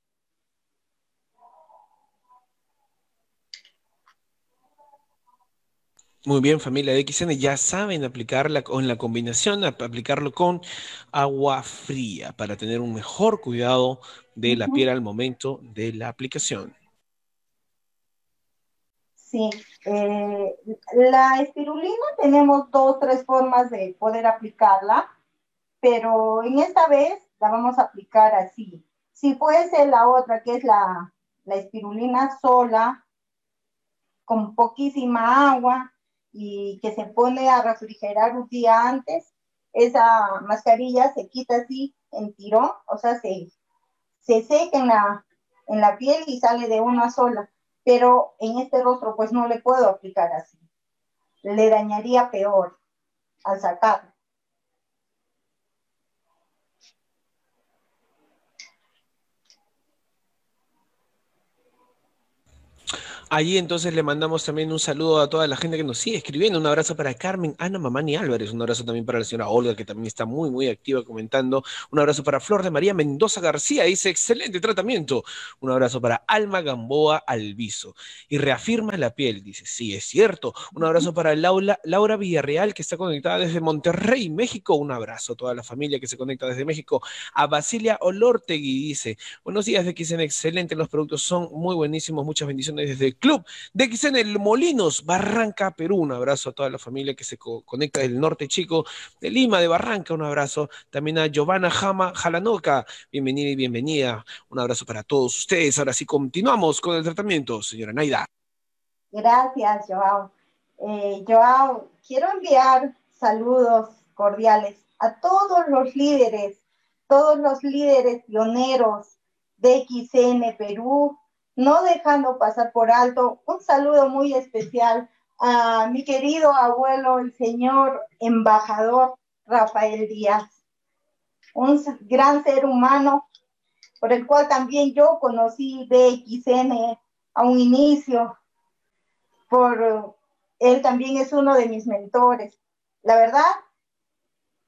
Muy bien, familia de XN, ya saben aplicarla con la combinación, aplicarlo con agua fría para tener un mejor cuidado de la piel al momento de la aplicación. Sí, eh, la espirulina tenemos dos, tres formas de poder aplicarla, pero en esta vez la vamos a aplicar así. Si fuese la otra, que es la, la espirulina sola, con poquísima agua, y que se pone a refrigerar un día antes, esa mascarilla se quita así en tirón, o sea, se, se seca en la, en la piel y sale de una sola. Pero en este rostro, pues no le puedo aplicar así. Le dañaría peor al sacarlo. Allí entonces le mandamos también un saludo a toda la gente que nos sigue escribiendo. Un abrazo para Carmen, Ana Mamani Álvarez. Un abrazo también para la señora Olga, que también está muy, muy activa comentando. Un abrazo para Flor de María Mendoza García. Dice, excelente tratamiento. Un abrazo para Alma Gamboa Alviso. Y reafirma la piel. Dice, sí, es cierto. Un abrazo para Laura, Laura Villarreal, que está conectada desde Monterrey, México. Un abrazo a toda la familia que se conecta desde México. A Basilia Olortegui dice, buenos días de Xen, excelente. Los productos son muy buenísimos. Muchas bendiciones desde Club de XN El Molinos, Barranca, Perú. Un abrazo a toda la familia que se conecta del norte chico de Lima, de Barranca. Un abrazo también a Giovanna Jama Jalanoca. Bienvenida y bienvenida. Un abrazo para todos ustedes. Ahora sí continuamos con el tratamiento, señora Naida. Gracias, Joao. Eh, Joao, quiero enviar saludos cordiales a todos los líderes, todos los líderes pioneros de XN Perú, no dejando pasar por alto un saludo muy especial a mi querido abuelo, el señor embajador Rafael Díaz, un gran ser humano por el cual también yo conocí BXN a un inicio, por él también es uno de mis mentores. La verdad,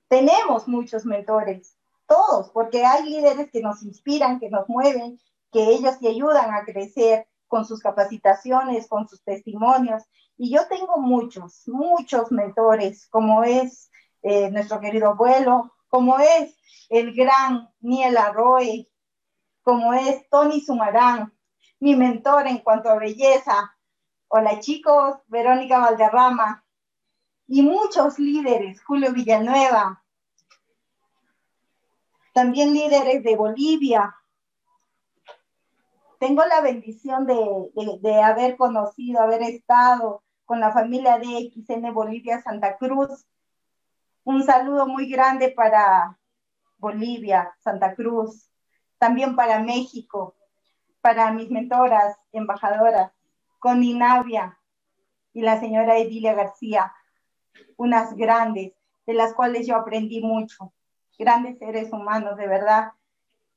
tenemos muchos mentores, todos, porque hay líderes que nos inspiran, que nos mueven, que ellos te ayudan a crecer con sus capacitaciones, con sus testimonios. Y yo tengo muchos, muchos mentores, como es eh, nuestro querido abuelo, como es el gran Niel Arroy, como es Tony Sumarán, mi mentor en cuanto a belleza. Hola chicos, Verónica Valderrama y muchos líderes, Julio Villanueva, también líderes de Bolivia, tengo la bendición de, haber conocido, haber estado con la familia de XN Bolivia Santa Cruz. Un saludo muy grande para Bolivia, Santa Cruz, también para México, para mis mentoras, embajadoras, con Inavia y la señora Edilia García, unas grandes, de las cuales yo aprendí mucho, grandes seres humanos, de verdad.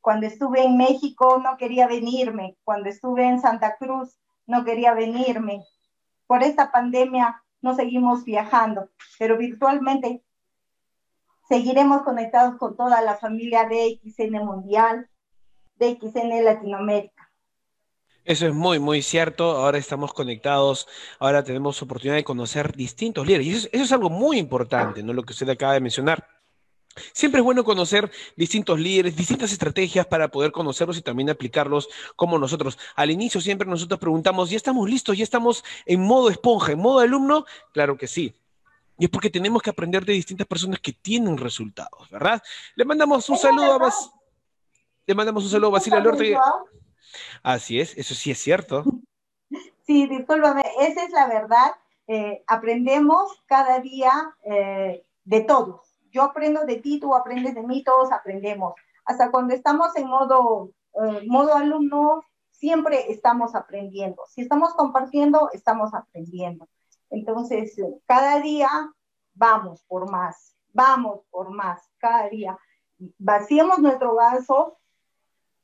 Cuando estuve en México no quería venirme, cuando estuve en Santa Cruz no quería venirme. Por esta pandemia no seguimos viajando, pero virtualmente seguiremos conectados con toda la familia de XN Mundial, de XN Latinoamérica. Eso es muy, muy cierto. Ahora estamos conectados, ahora tenemos oportunidad de conocer distintos líderes. Y eso, es algo muy importante, ¿no? Lo que usted acaba de mencionar. Siempre es bueno conocer distintos líderes, distintas estrategias para poder conocerlos y también aplicarlos como nosotros. Al inicio siempre nosotros preguntamos, ¿ya estamos listos? ¿Ya estamos en modo esponja, en modo alumno? Claro que sí. Y es porque tenemos que aprender de distintas personas que tienen resultados, ¿verdad? Le mandamos un saludo a Bas... Le mandamos un saludo a Basilio Lorte. Así es, eso sí es cierto. Sí, discúlpame, esa es la verdad. Eh, aprendemos cada día eh, de todos. Yo aprendo de ti, tú aprendes de mí, todos aprendemos. Hasta cuando estamos en modo, eh, modo alumno, siempre estamos aprendiendo. Si estamos compartiendo, estamos aprendiendo. Entonces, cada día vamos por más, vamos por más, cada día. Vaciemos nuestro vaso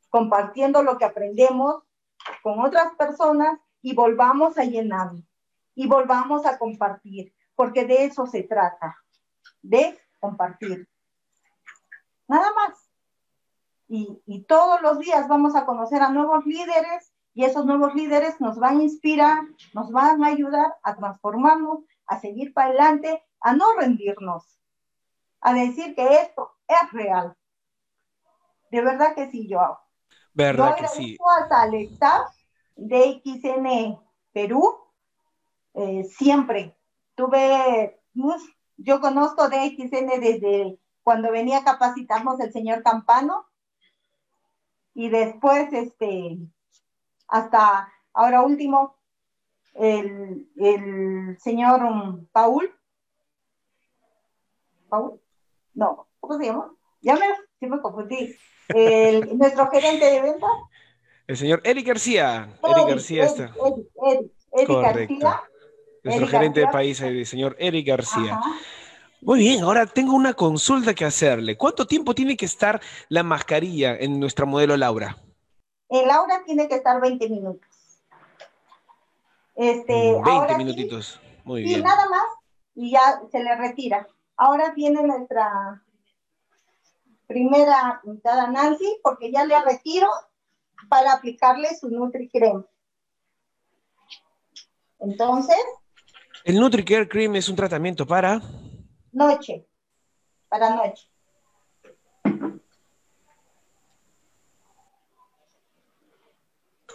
compartiendo lo que aprendemos con otras personas y volvamos a llenar y volvamos a compartir, porque de eso se trata, de compartir. Nada más. Y, y, todos los días vamos a conocer a nuevos líderes y esos nuevos líderes nos van a inspirar, nos van a ayudar a transformarnos, a seguir para adelante, a no rendirnos, a decir que esto es real. De verdad que sí, yo hago. ¿Verdad que sí? a de XN Perú, eh, siempre. Tuve, yo conozco de XN desde cuando venía a capacitarnos el señor Campano y después, este, hasta ahora último, el, el señor Paul. Paul, no, ¿cómo se llama? Ya me, sí me confundí el, nuestro gerente de ventas. El señor Eric García. Eric, García está. Eric, García. Nuestro gerente de país, el señor Eric García. Muy bien, ahora tengo una consulta que hacerle. ¿Cuánto tiempo tiene que estar la mascarilla en nuestra modelo Laura? En Laura tiene que estar 20 minutos. Este, 20 minutitos. Muy bien. Sí, nada más y ya se le retira. Ahora viene nuestra primera mitad a Nancy porque ya le retiro para aplicarle su NutriCreme. Entonces. El NutriCare Cream es un tratamiento para. Noche. Para noche.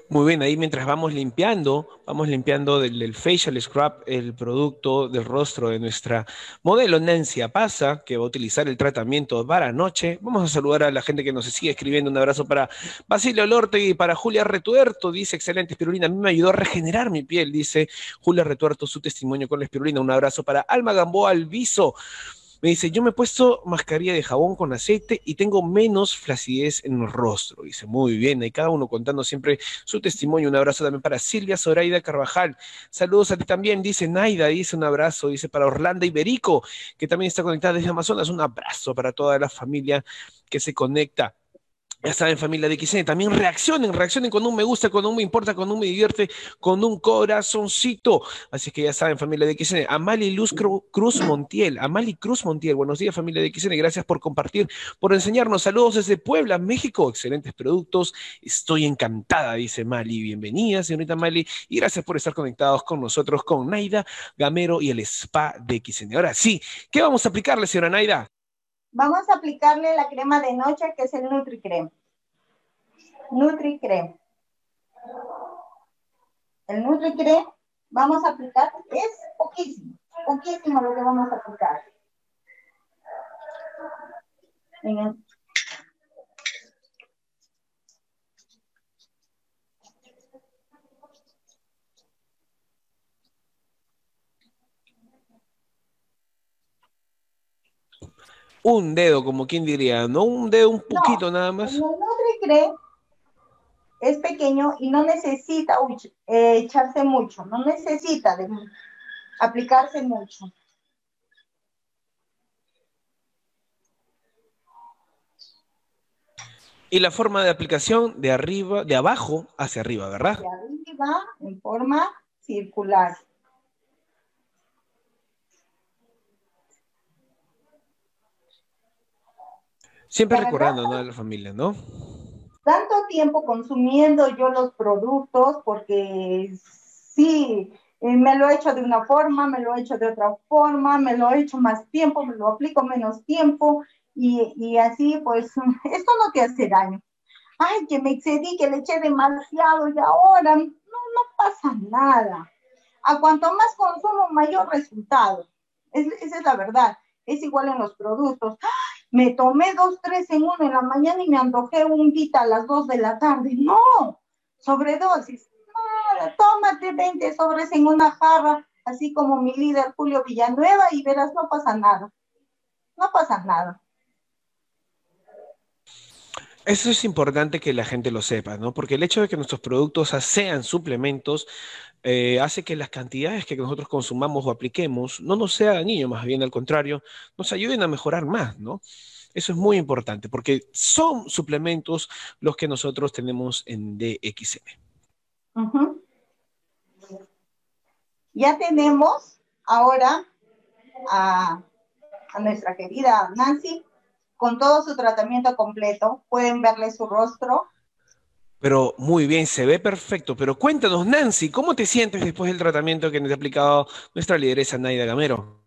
Muy bien, ahí mientras vamos limpiando, vamos limpiando del, facial scrub el producto del rostro de nuestra modelo Nancy Pasa, que va a utilizar el tratamiento para noche. Vamos a saludar a la gente que nos sigue escribiendo. Un abrazo para Basilio Lorte y para Julia Retuerto. Dice, excelente espirulina. A mí me ayudó a regenerar mi piel, dice Julia Retuerto, su testimonio con la espirulina. Un abrazo para Alma Gamboa Alviso. Me dice, yo me he puesto mascarilla de jabón con aceite y tengo menos flacidez en el rostro. Dice, muy bien, hay cada uno contando siempre su testimonio. Un abrazo también para Silvia Zoraida Carvajal. Saludos a ti también, dice Naida, dice un abrazo, dice para Orlando Iberico, que también está conectada desde Amazonas. Un abrazo para toda la familia que se conecta. Ya saben, familia de XN, también reaccionen, reaccionen con un me gusta, con un me importa, con un me divierte, con un corazoncito. Así que ya saben, familia de XN, Amali Luz Cruz Montiel, Amali Cruz Montiel, buenos días, familia de XN, gracias por compartir, por enseñarnos. Saludos desde Puebla, México, excelentes productos. Estoy encantada, dice Mali. Bienvenida, señorita Mali, y gracias por estar conectados con nosotros, con Naida Gamero y el Spa de XN. Ahora sí, ¿qué vamos a aplicarle, señora Naida? Vamos a aplicarle la crema de noche, que es el NutriCreme. NutriCreme. El NutriCreme vamos a aplicar, es poquísimo, poquísimo lo que vamos a aplicar. Un dedo, como quien diría, no un dedo, un poquito nada más. El NutriCreme es pequeño y no necesita eh, echarse mucho, no necesita de, aplicarse mucho. Y la forma de aplicación de arriba, de abajo hacia arriba, ¿verdad? De arriba en forma circular. Siempre recordando ¿no? a la familia, ¿no? Tanto tiempo consumiendo yo los productos porque sí, eh, me lo he hecho de una forma, me lo he hecho de otra forma, me lo he hecho más tiempo, me lo aplico menos tiempo y, y así pues esto no te hace daño. Ay, que me excedí, que le eché demasiado y ahora no, no pasa nada. A cuanto más consumo, mayor resultado. esa es la verdad. Es igual en los productos. Me tomé dos, tres en uno en la mañana y me antojé un dita a las dos de la tarde. No, sobredosis. No, tómate 20 sobres en una jarra, así como mi líder Julio Villanueva, y verás, no pasa nada. No pasa nada. Eso es importante que la gente lo sepa, ¿no? Porque el hecho de que nuestros productos sean suplementos eh, hace que las cantidades que nosotros consumamos o apliquemos no nos sea dañino, más bien al contrario, nos ayuden a mejorar más, ¿no? Eso es muy importante porque son suplementos los que nosotros tenemos en DXM. Ya tenemos ahora a, a nuestra querida Nancy con todo su tratamiento completo. Pueden verle su rostro. Pero muy bien, se ve perfecto. Pero cuéntanos, Nancy, ¿cómo te sientes después del tratamiento que nos ha aplicado nuestra lideresa Naida Gamero?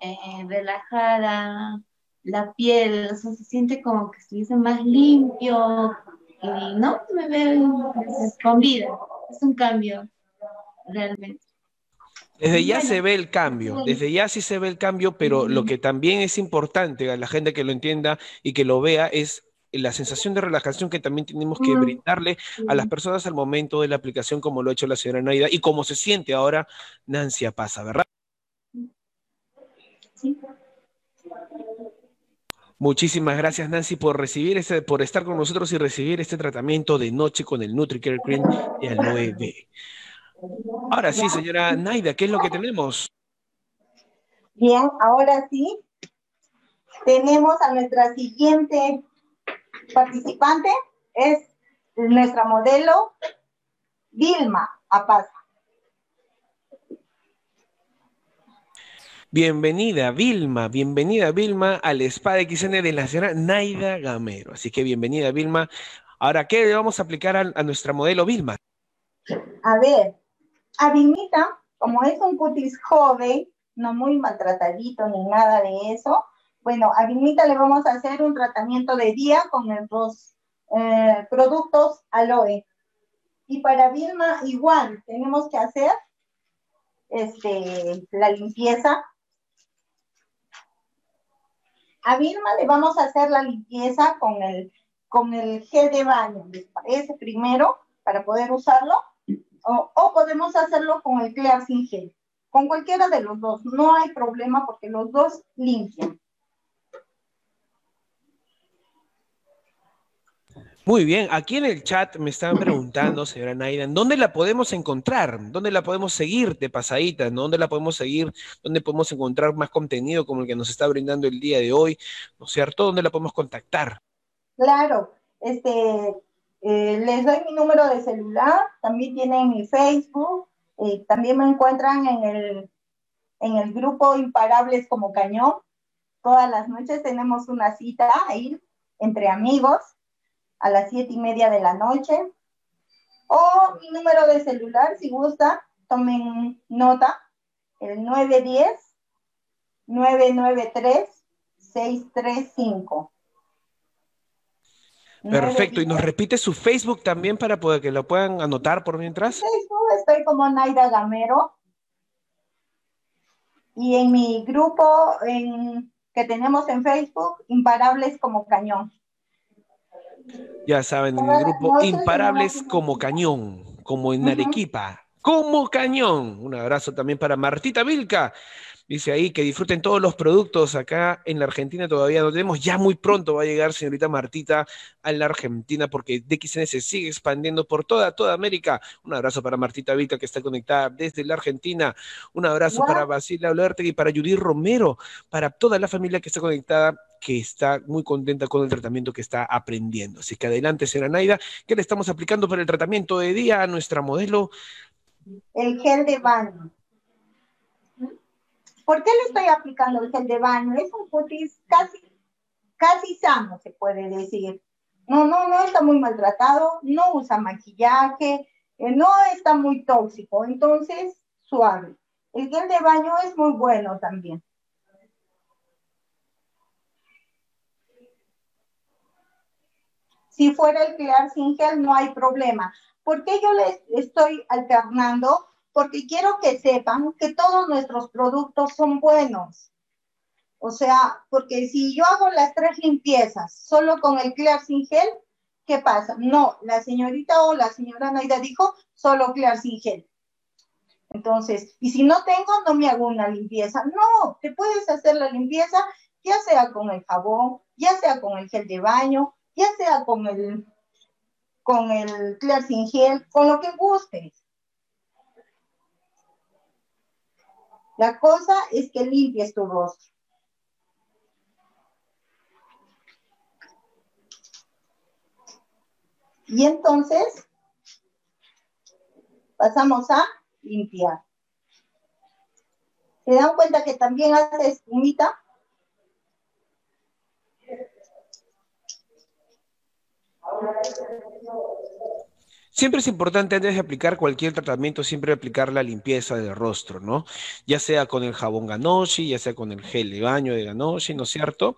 Eh, relajada, la piel, o sea, se siente como que estuviese más limpio y no me veo con vida. Es un cambio, realmente. Desde ya se ve el cambio, desde ya sí se ve el cambio, pero lo que también es importante a la gente que lo entienda y que lo vea es la sensación de relajación que también tenemos que brindarle a las personas al momento de la aplicación, como lo ha hecho la señora Naida y como se siente ahora Nancy Pasa, ¿verdad? Sí. Muchísimas gracias, Nancy, por recibir este, por estar con nosotros y recibir este tratamiento de noche con el NutriCare Cream el 9 Ahora sí, señora Naida, ¿qué es lo que tenemos? Bien, ahora sí, tenemos a nuestra siguiente participante, es nuestra modelo Vilma Apaza. Bienvenida, Vilma, bienvenida, Vilma, al Spa de XN de la señora Naida Gamero. Así que bienvenida, Vilma. Ahora, ¿qué le vamos a aplicar a, a nuestra modelo Vilma? A ver, a Vilmita, como es un cutis joven, no muy maltratadito ni nada de eso, bueno, a Vilmita le vamos a hacer un tratamiento de día con los eh, productos aloe. Y para Vilma igual, tenemos que hacer este, la limpieza. A Vilma le vamos a hacer la limpieza con el, con el gel de baño, ¿les parece? Primero, para poder usarlo. O, podemos hacerlo con el Clear sin gel. Con cualquiera de los dos. No hay problema porque los dos limpian. Muy bien, aquí en el chat me estaban preguntando, señora Naida, ¿dónde la podemos encontrar? ¿Dónde la podemos seguir de pasadita? ¿Dónde la podemos seguir? ¿Dónde podemos encontrar más contenido como el que nos está brindando el día de hoy? ¿No es cierto? ¿Dónde la podemos contactar? Claro, este, eh, les doy mi número de celular, también tienen mi Facebook, eh, también me encuentran en el, en el grupo Imparables como Cañón. Todas las noches tenemos una cita ahí entre amigos a las siete y media de la noche. O mi número de celular, si gusta, tomen nota, el 910-993-635. Perfecto. ¿Y nos repite su Facebook también para poder que lo puedan anotar por mientras? Facebook estoy como Naida Gamero. Y en mi grupo que tenemos en Facebook, Imparables como Cañón. Ya saben, en el grupo Imparables como Cañón, como en Arequipa, como Cañón. Un abrazo también para Martita Vilca. Dice ahí que disfruten todos los productos acá en la Argentina todavía no tenemos. Ya muy pronto va a llegar señorita Martita a la Argentina porque DXN se sigue expandiendo por toda, toda América. Un abrazo para Martita Vita que está conectada desde la Argentina. Un abrazo para Basilia y para Judy Romero, para toda la familia que está conectada que está muy contenta con el tratamiento que está aprendiendo. Así que adelante, señora Naida, ¿qué le estamos aplicando para el tratamiento de día a nuestra modelo? El gel de baño. ¿Por qué le estoy aplicando el gel de baño? Es un cutis casi, casi sano, se puede decir. No, no, no está muy maltratado, no usa maquillaje, eh, no está muy tóxico, entonces suave. El gel de baño es muy bueno también. Si fuera el Clear sin gel, no hay problema. ¿Por qué yo les estoy alternando? Porque quiero que sepan que todos nuestros productos son buenos. O sea, porque si yo hago las tres limpiezas solo con el Clear sin gel, ¿qué pasa? No, la señorita o la señora Naida dijo solo Clear sin gel. Entonces, y si no tengo, no me hago una limpieza. No, te puedes hacer la limpieza ya sea con el jabón, ya sea con el gel de baño, ya sea con el, con el clear sin gel, con lo que gustes. La cosa es que limpies tu rostro. Y entonces pasamos a limpiar. ¿Se dan cuenta que también hace espumita? Siempre es importante antes de aplicar cualquier tratamiento, siempre aplicar la limpieza del rostro, ¿no? Ya sea con el jabón Ganoshi, ya sea con el gel de baño de Ganoshi, ¿no es cierto?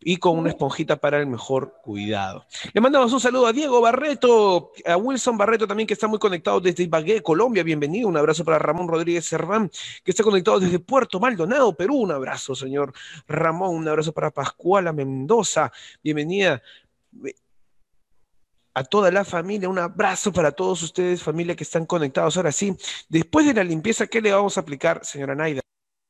Y con una esponjita para el mejor cuidado. Le mandamos un saludo a Diego Barreto, a Wilson Barreto también que está muy conectado desde Ibagué, Colombia, bienvenido. Un abrazo para Ramón Rodríguez Cerván, que está conectado desde Puerto Maldonado, Perú. Un abrazo, señor Ramón. Un abrazo para Pascuala Mendoza, bienvenida a toda la familia, un abrazo para todos ustedes, familia que están conectados. Ahora sí, después de la limpieza, ¿qué le vamos a aplicar, señora Naida?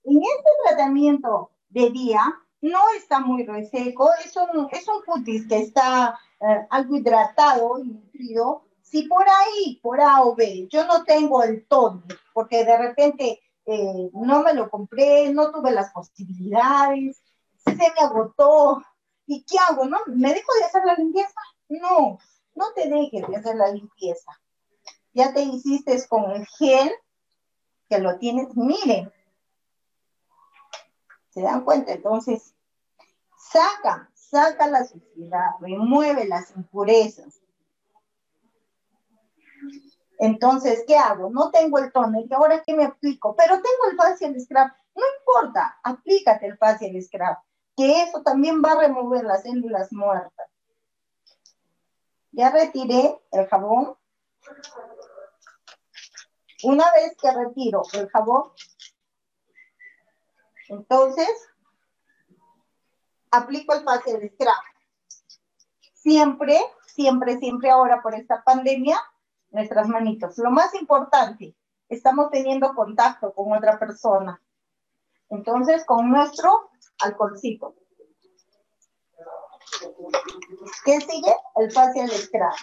En este tratamiento de día no está muy reseco, es un, es un cutis que está eh, algo hidratado y nutrido. Si por ahí, por A o B, yo no tengo el tono, porque de repente eh, no me lo compré, no tuve las posibilidades, se me agotó, ¿y qué hago? ¿No? ¿Me dejo de hacer la limpieza? No, no te dejes de hacer la limpieza. Ya te hiciste con el gel, que lo tienes, miren. ¿Se dan cuenta? Entonces, saca, saca la suciedad, remueve las impurezas. Entonces, ¿qué hago? No tengo el toner y ahora ¿qué me aplico? Pero tengo el facial scrub. No importa, aplícate el facial scrub, que eso también va a remover las células muertas. Ya retiré el jabón. Una vez que retiro el jabón, entonces aplico el de scrap. Siempre, siempre, siempre ahora por esta pandemia, nuestras manitos. Lo más importante, estamos teniendo contacto con otra persona. Entonces, con nuestro alcoholcito. ¿Qué sigue? El facial scrub.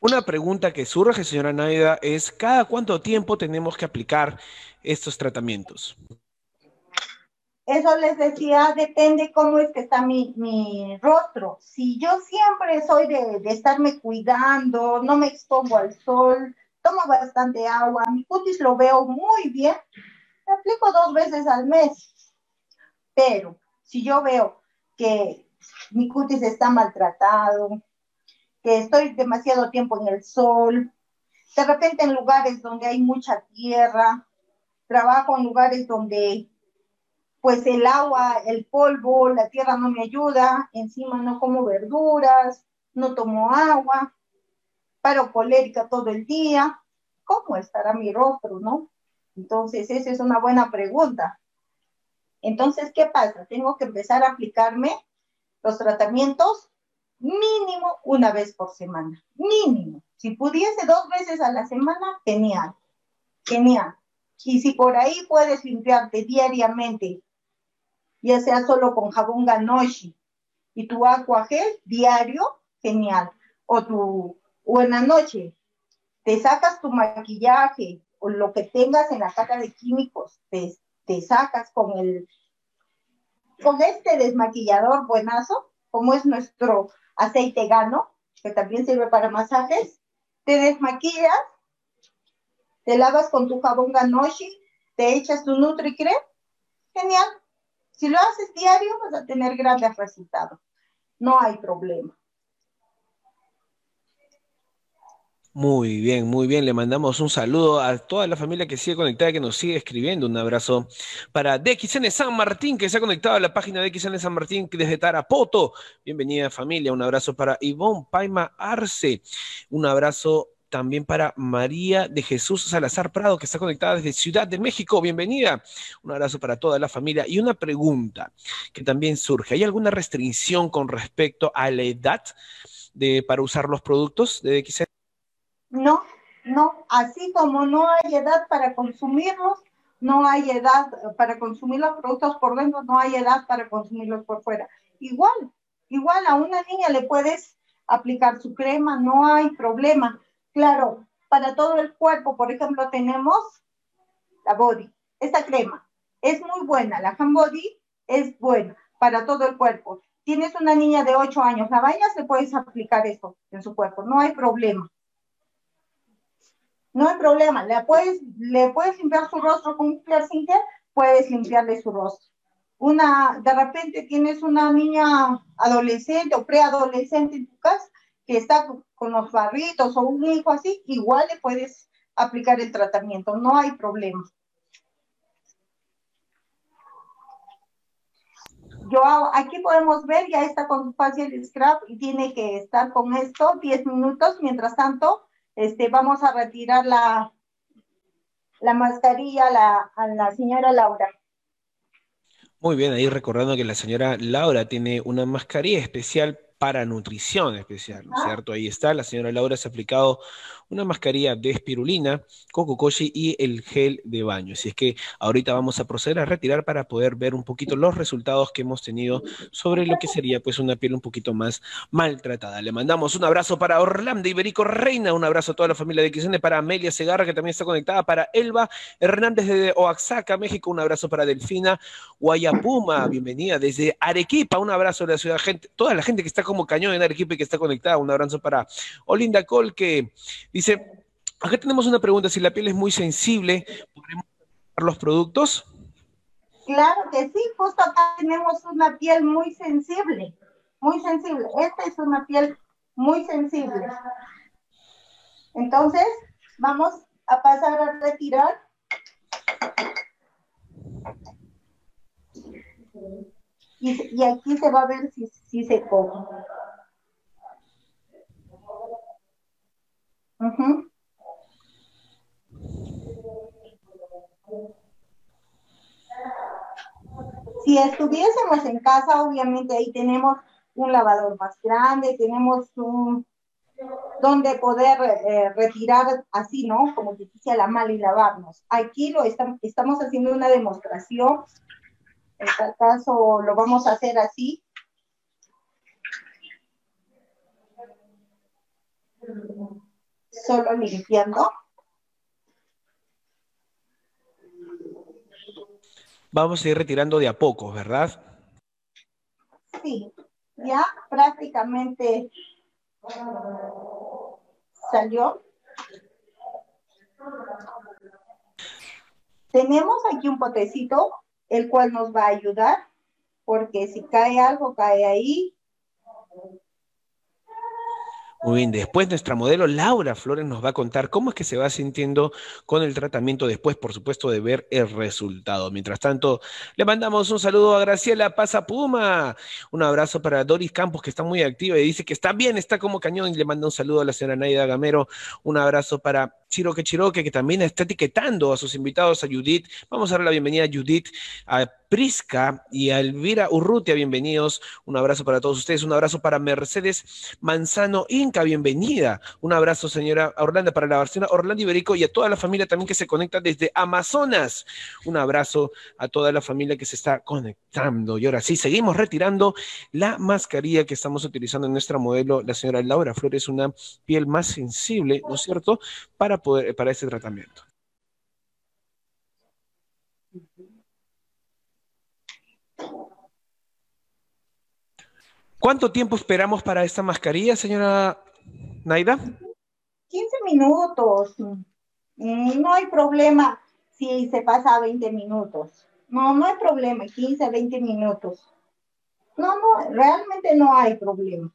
Una pregunta que surge, señora Naida, es ¿cada cuánto tiempo tenemos que aplicar estos tratamientos? Eso les decía, depende cómo es que está mi, rostro. Si yo siempre soy de, de, estarme cuidando, no me expongo al sol, tomo bastante agua, mi cutis lo veo muy bien, me aplico dos veces al mes. Pero si yo veo que mi cutis está maltratado, que estoy demasiado tiempo en el sol, de repente en lugares donde hay mucha tierra, trabajo en lugares donde pues el agua, el polvo, la tierra no me ayuda, encima no como verduras, no tomo agua, paro colérica todo el día, ¿cómo estará mi rostro, no? Entonces, esa es una buena pregunta. Entonces, ¿qué pasa? Tengo que empezar a aplicarme los tratamientos mínimo una vez por semana. Mínimo. Si pudiese dos veces a la semana, genial. Genial. Y si por ahí puedes limpiarte diariamente, ya sea solo con jabón Ganoshi y tu agua gel diario, genial. O tu, buena noche, te sacas tu maquillaje o lo que tengas en la caja de químicos, te, te sacas con el, con este desmaquillador buenazo, como es nuestro aceite gano, que también sirve para masajes, te desmaquillas, te lavas con tu jabón Ganoshi, te echas tu nutri genial. Si lo haces diario, vas a tener grandes resultados. No hay problema. Muy bien, muy bien. Le mandamos un saludo a toda la familia que sigue conectada, que nos sigue escribiendo. Un abrazo para DXN San Martín, que se ha conectado a la página de DXN San Martín desde Tarapoto. Bienvenida familia. Un abrazo para Ivonne Paima Arce. Un abrazo también para María de Jesús Salazar Prado, que está conectada desde Ciudad de México. Bienvenida. Un abrazo para toda la familia. Y una pregunta que también surge. ¿Hay alguna restricción con respecto a la edad de, para usar los productos de DXN? No, no, así como no hay edad para consumirlos, no hay edad para consumir los productos por dentro, no hay edad para consumirlos por fuera. Igual, igual a una niña le puedes aplicar su crema, no hay problema. Claro, para todo el cuerpo, por ejemplo, tenemos la body, esta crema es muy buena, la hand body es buena para todo el cuerpo. Tienes una niña de 8 años, la vayas, le puedes aplicar esto en su cuerpo, no hay problema. No hay problema, le puedes, le puedes limpiar su rostro con un cleansing puedes limpiarle su rostro. Una, de repente tienes una niña adolescente o preadolescente en tu casa que está con los barritos o un hijo así, igual le puedes aplicar el tratamiento, no hay problema. Yo aquí podemos ver, ya está con su facial scrap y tiene que estar con esto 10 minutos. Mientras tanto, este, vamos a retirar la, la mascarilla a la, señora Laura. Muy bien, ahí recordando que la señora Laura tiene una mascarilla especial para nutrición especial, ¿no es ah. cierto? Ahí está, la señora Laura se ha aplicado una mascarilla de espirulina, cococoshi y el gel de baño. Así es que ahorita vamos a proceder a retirar para poder ver un poquito los resultados que hemos tenido sobre lo que sería pues una piel un poquito más maltratada. Le mandamos un abrazo para Orlando Iberico Reina, un abrazo a toda la familia de XN, para Amelia Segarra que también está conectada, para Elba Hernández de Oaxaca, México, un abrazo para Delfina Guayapuma, bienvenida desde Arequipa, un abrazo a la ciudad, gente, toda la gente que está como cañón en Arequipa que está conectada, un abrazo para Olinda Col que Dice, acá tenemos una pregunta, si la piel es muy sensible, ¿podemos usar los productos? Claro que sí, justo acá tenemos una piel muy sensible, muy sensible. Esta es una piel muy sensible. Entonces, vamos a pasar a retirar. Y, aquí se va a ver si, se come. Si estuviésemos en casa, obviamente ahí tenemos un lavador más grande, tenemos un donde poder eh, retirar así, ¿no? Como que dice la mala y lavarnos. Aquí lo estamos haciendo una demostración. En tal caso lo vamos a hacer así. solo limpiando. Vamos a ir retirando de a poco, ¿verdad? Sí, ya prácticamente salió. Tenemos aquí un potecito, el cual nos va a ayudar, porque si cae algo, cae ahí, muy bien, después nuestra modelo Laura Flores nos va a contar cómo es que se va sintiendo con el tratamiento después, por supuesto, de ver el resultado. Mientras tanto, le mandamos un saludo a Graciela Pasapuma, un abrazo para Doris Campos, que está muy activa y dice que está bien, está como cañón, y le manda un saludo a la señora Naida Gamero, un abrazo para Chiroque Chiroque, que también está etiquetando a sus invitados, a Judith. Vamos a darle la bienvenida a Judith, a Prisca y a Elvira Urrutia, bienvenidos. Un abrazo para todos ustedes, un abrazo para Mercedes Manzano Inca, bienvenida. Un abrazo, señora Orlando, para la Barcelona Orlando Iberico y a toda la familia también que se conecta desde Amazonas. Un abrazo a toda la familia que se está conectando. Y ahora sí, seguimos retirando la mascarilla que estamos utilizando en nuestra modelo, la señora Laura Flores, una piel más sensible, ¿no es cierto?, para, poder, para este tratamiento. ¿Cuánto tiempo esperamos para esta mascarilla, señora Naida? 15 minutos. Mm, no hay problema si se pasa a 20 minutos. No, no hay problema, 15, 20 minutos. No, no, realmente no hay problema.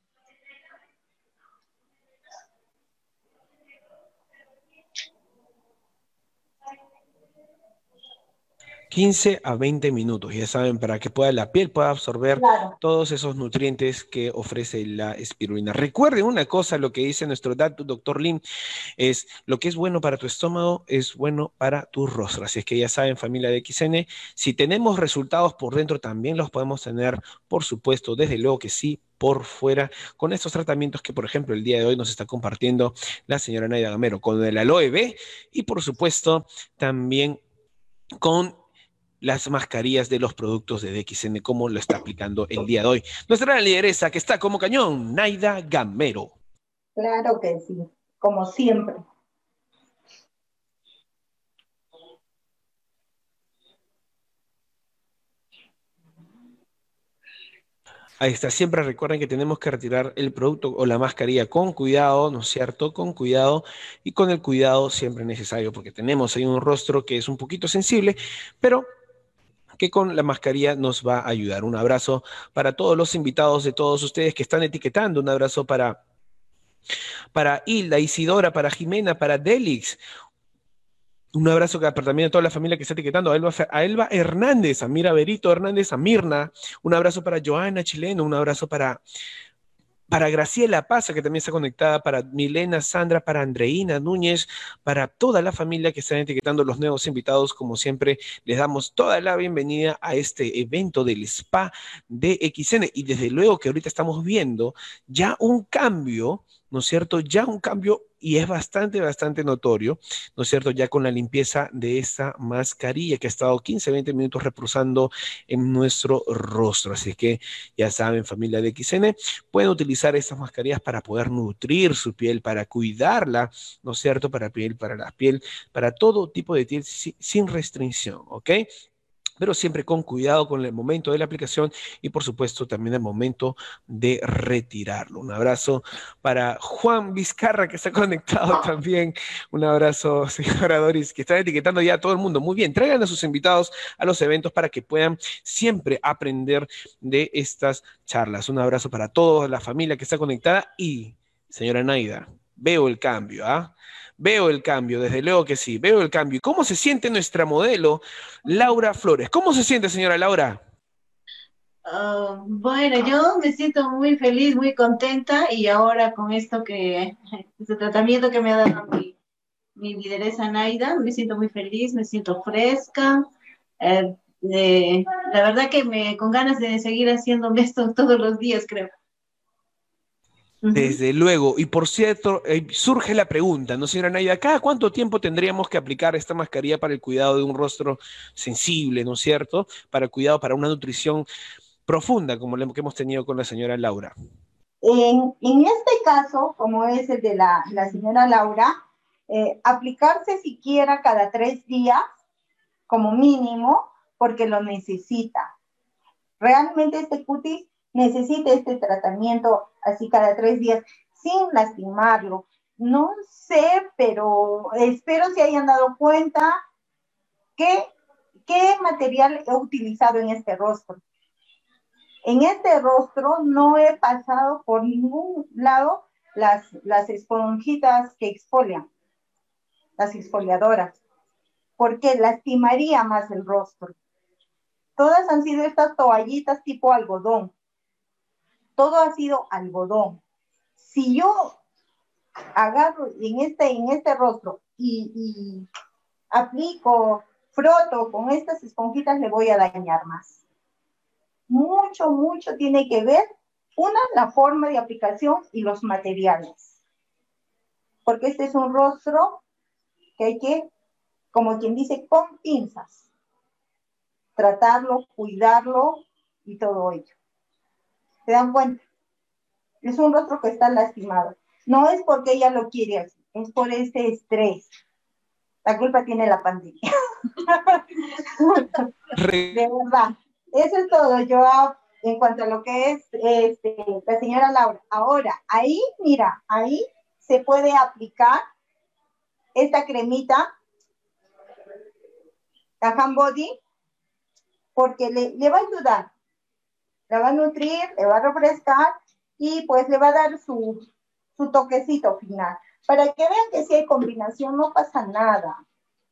15 a 20 minutos, ya saben, para que pueda la piel pueda absorber todos esos nutrientes que ofrece la espirulina. Recuerden una cosa, lo que dice nuestro doctor Lin, es lo que es bueno para tu estómago es bueno para tu rostro. Así es que ya saben, familia de XN, si tenemos resultados por dentro, también los podemos tener, por supuesto, desde luego que sí, por fuera con estos tratamientos que, por ejemplo, el día de hoy nos está compartiendo la señora Naida Gamero con el aloe B y, por supuesto, también con las mascarillas de los productos de DXN, como lo está aplicando el día de hoy. Nuestra lideresa que está como cañón, Naida Gamero. Claro que sí, como siempre. Ahí está, siempre recuerden que tenemos que retirar el producto o la mascarilla con cuidado, ¿no es cierto? Con cuidado y con el cuidado siempre necesario, porque tenemos ahí un rostro que es un poquito sensible, pero que con la mascarilla nos va a ayudar. Un abrazo para todos los invitados de todos ustedes que están etiquetando. Un abrazo para, para Hilda, Isidora, para Jimena, para Delix. Un abrazo también a toda la familia que está etiquetando, a Elba, a Elba Hernández, a Mira Berito Hernández, a Mirna, un abrazo para Joana Chileno, un abrazo para para Graciela Paza, que también está conectada, para Milena Sandra, para Andreina Núñez, para toda la familia que están etiquetando los nuevos invitados. Como siempre, les damos toda la bienvenida a este evento del Spa de XN. Y desde luego que ahorita estamos viendo ya un cambio, ¿no es cierto? Ya un cambio y es bastante, bastante notorio, ¿no es cierto? Ya con la limpieza de esta mascarilla que ha estado 15, 20 minutos reposando en nuestro rostro. Así que ya saben, familia de XN, pueden utilizar estas mascarillas para poder nutrir su piel, para cuidarla, ¿no es cierto? Para piel, para la piel, para todo tipo de piel sin restricción, ¿ok? Pero siempre con cuidado con el momento de la aplicación y por supuesto también el momento de retirarlo. Un abrazo para Juan Vizcarra que está conectado también. Un abrazo, señora Doris, que está etiquetando ya a todo el mundo. Muy bien, traigan a sus invitados a los eventos para que puedan siempre aprender de estas charlas. Un abrazo para toda la familia que está conectada y, señora Naida, veo el cambio, ¿ah? Veo el cambio, desde luego que sí, veo el cambio. ¿Cómo se siente nuestra modelo, Laura Flores? ¿Cómo se siente, señora Laura? Ah, bueno, yo me siento muy feliz, muy contenta y ahora con esto que, este tratamiento que me ha dado mi, mi lideresa Naida, me siento muy feliz, me siento fresca. Eh, la verdad que me con ganas de seguir haciéndome esto todos los días, creo. Desde luego. Y por cierto, eh, surge la pregunta, ¿no, señora Naida? ¿Cada cuánto tiempo tendríamos que aplicar esta mascarilla para el cuidado de un rostro sensible, ¿no es cierto? Para el cuidado, para una nutrición profunda, como la que hemos tenido con la señora Laura. En, este caso, como es el de la, señora Laura, eh, aplicarse siquiera cada tres días, como mínimo, porque lo necesita. Realmente este cutis necesita este tratamiento así cada tres días sin lastimarlo. No sé, pero espero se hayan dado cuenta que, qué material he utilizado en este rostro. En este rostro no he pasado por ningún lado las, las esponjitas que exfolian, las exfoliadoras, porque lastimaría más el rostro. Todas han sido estas toallitas tipo algodón todo ha sido algodón. Si yo agarro en este, en este rostro y, aplico, froto con estas esponjitas, le voy a dañar más. Mucho, mucho tiene que ver, una, la forma de aplicación y los materiales. Porque este es un rostro que hay que, como quien dice, con pinzas. Tratarlo, cuidarlo y todo ello. ¿Se dan cuenta? Es un rostro que está lastimado. No es porque ella lo quiere así, es por este estrés. La culpa tiene la pandemia. de verdad. Eso es todo. Yo en cuanto a lo que es este, la señora Laura. Ahora, ahí, mira, ahí se puede aplicar esta cremita, la Body, porque le, le va a ayudar, la va a nutrir, le va a refrescar y pues le va a dar su, su toquecito final. Para que vean que si hay combinación, no pasa nada.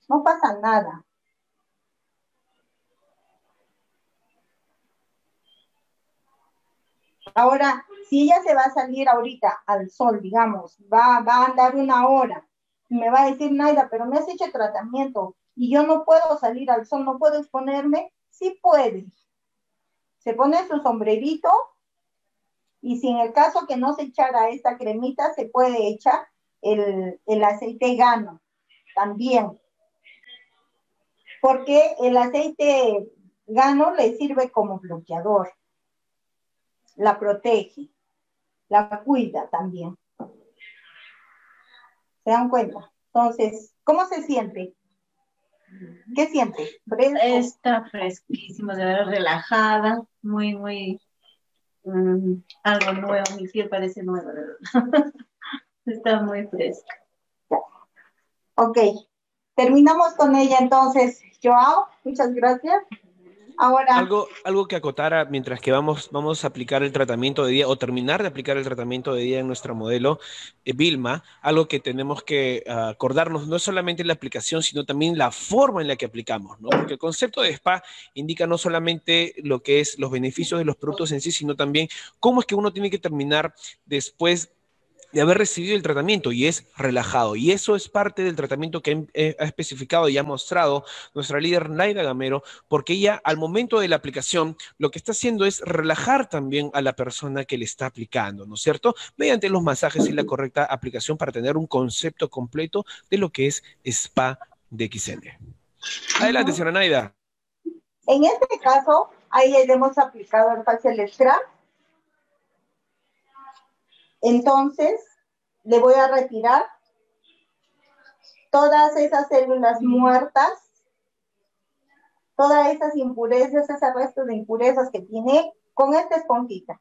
No pasa nada. Ahora, si ella se va a salir ahorita al sol, digamos, va, va a andar una hora, me va a decir, Naida, pero me has hecho tratamiento y yo no puedo salir al sol, no puedo exponerme, sí puede. Se pone su sombrerito y si en el caso que no se echara esta cremita, se puede echar el, el aceite gano también. Porque el aceite gano le sirve como bloqueador. La protege, la cuida también. ¿Se dan cuenta? Entonces, ¿cómo se siente? ¿Qué siente? Está fresquísima, de verdad relajada, muy, muy, mm, algo nuevo, mi piel parece nueva, de verdad. Está muy fresca. Ok, terminamos con ella entonces. Joao, muchas gracias. Ahora. Algo, algo que acotara mientras que vamos, vamos a aplicar el tratamiento de día o terminar de aplicar el tratamiento de día en nuestro modelo eh, Vilma, algo que tenemos que ah, acordarnos no solamente la aplicación, sino también la forma en la que aplicamos, ¿no? Porque el concepto de spa indica no solamente lo que es los beneficios de los productos en sí, sino también cómo es que uno tiene que terminar después de haber recibido el tratamiento y es relajado. Y eso es parte del tratamiento que eh, ha especificado y ha mostrado nuestra líder Naida Gamero, porque ella al momento de la aplicación lo que está haciendo es relajar también a la persona que le está aplicando, ¿no es cierto? Mediante los masajes y la correcta aplicación para tener un concepto completo de lo que es spa de XN. Adelante, señora Naida. En este caso, ahí le hemos aplicado el facial scrap entonces, le voy a retirar todas esas células muertas, todas esas impurezas, ese resto de impurezas que tiene con esta esponjita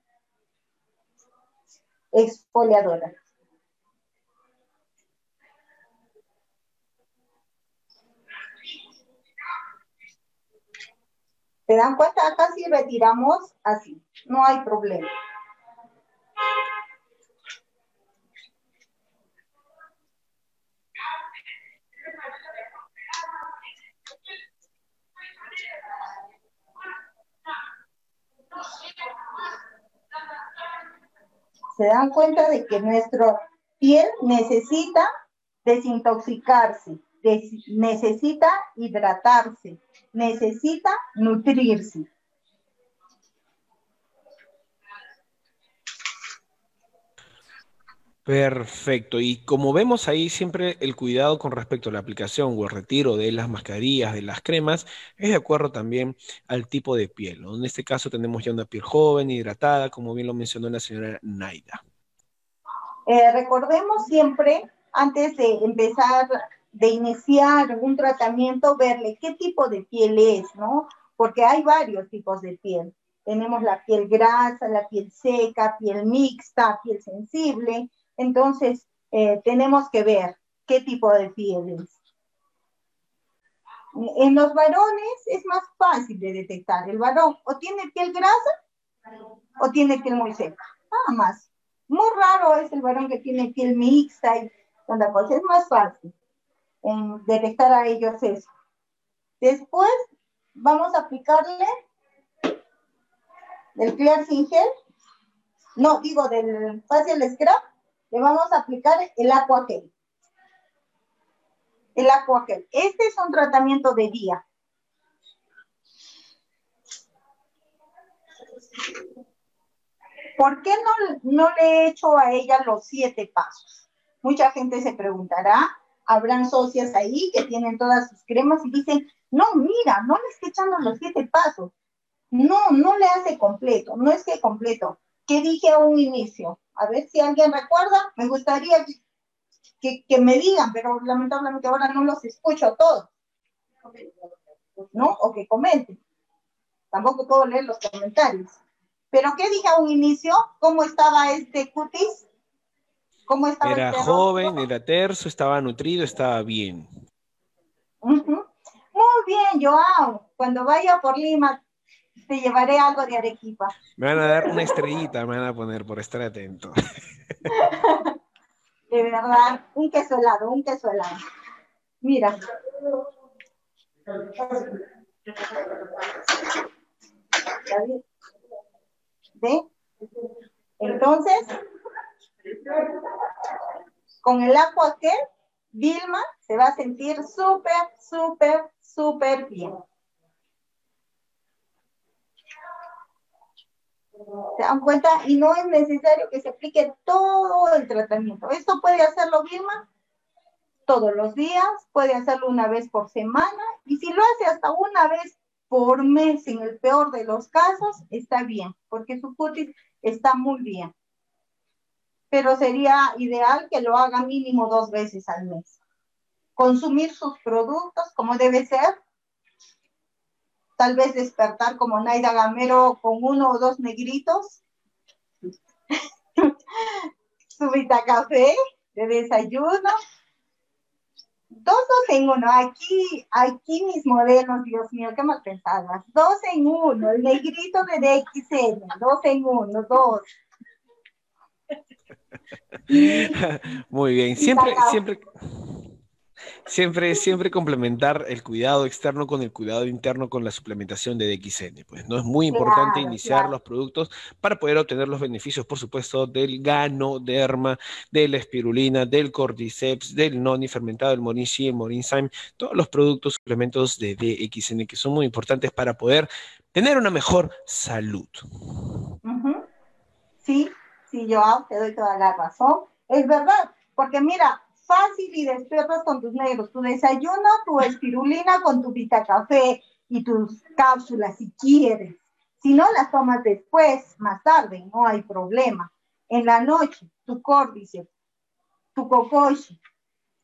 exfoliadora. ¿Se dan cuenta? Acá sí retiramos así, no hay problema. Se dan cuenta de que nuestra piel necesita desintoxicarse, necesita hidratarse, necesita nutrirse. Perfecto. Y como vemos ahí, siempre el cuidado con respecto a la aplicación o el retiro de las mascarillas, de las cremas, es de acuerdo también al tipo de piel. En este caso tenemos ya una piel joven, hidratada, como bien lo mencionó la señora Naida. Eh, recordemos siempre, antes de empezar, de iniciar un tratamiento, verle qué tipo de piel es, ¿no? Porque hay varios tipos de piel. Tenemos la piel grasa, la piel seca, piel mixta, piel sensible entonces, eh, tenemos que ver qué tipo de piel es. En los varones es más fácil de detectar. El varón o tiene piel grasa o tiene piel muy seca. Nada más. Muy raro es el varón que tiene piel mixta y tanta cosa. Es más fácil en detectar a ellos eso. Después vamos a aplicarle del clear gel. No, digo del facial scrub le vamos a aplicar el aqua gel. el Aquagel. Este es un tratamiento de día. ¿Por qué no, no le he hecho a ella los siete pasos? Mucha gente se preguntará, habrán socias ahí que tienen todas sus cremas y dicen, no, mira, no le estoy echando los siete pasos. No, no le hace completo, no es que completo. ¿Qué dije a un inicio? A ver si alguien recuerda, me gustaría que, que me digan, pero lamentablemente ahora no los escucho todos. ¿No? O que comenten. Tampoco puedo leer los comentarios. Pero ¿qué dije a un inicio? ¿Cómo estaba este cutis? ¿Cómo estaba Era este joven, era terso, estaba nutrido, estaba bien. Muy bien, Joao. Cuando vaya por Lima, te llevaré algo de Arequipa. Me van a dar una estrellita, me van a poner por estar atento. de verdad, un queso helado, un queso helado. Mira. ¿Ve? Entonces, con el agua que Vilma se va a sentir súper, súper, súper bien. ¿Se dan cuenta? Y no es necesario que se aplique todo el tratamiento. Esto puede hacerlo Vilma todos los días, puede hacerlo una vez por semana, y si lo hace hasta una vez por mes, en el peor de los casos, está bien, porque su cutis está muy bien. Pero sería ideal que lo haga mínimo dos veces al mes. Consumir sus productos como debe ser, tal vez despertar como Naida Gamero con uno o dos negritos, su café de desayuno, dos, dos en uno, aquí, aquí mis modelos, Dios mío, qué mal pensadas, dos en uno, el negrito de DXN, dos en uno, dos. Muy bien, siempre, siempre, Siempre, siempre complementar el cuidado externo con el cuidado interno con la suplementación de DXN. Pues no es muy importante iniciar los productos para poder obtener los beneficios, por supuesto, del ganoderma, de la espirulina, del cordyceps, del noni fermentado, el morici, el morinzyme, todos los productos, suplementos de DXN que son muy importantes para poder tener una mejor salud. Sí, sí, yo te doy toda la razón. Es verdad, porque mira, fácil y despiertas con tus negros, tu desayuno, tu espirulina con tu vita café y tus cápsulas si quieres. Si no, las tomas después, más tarde, no hay problema. En la noche, tu córdice, tu cocoshi.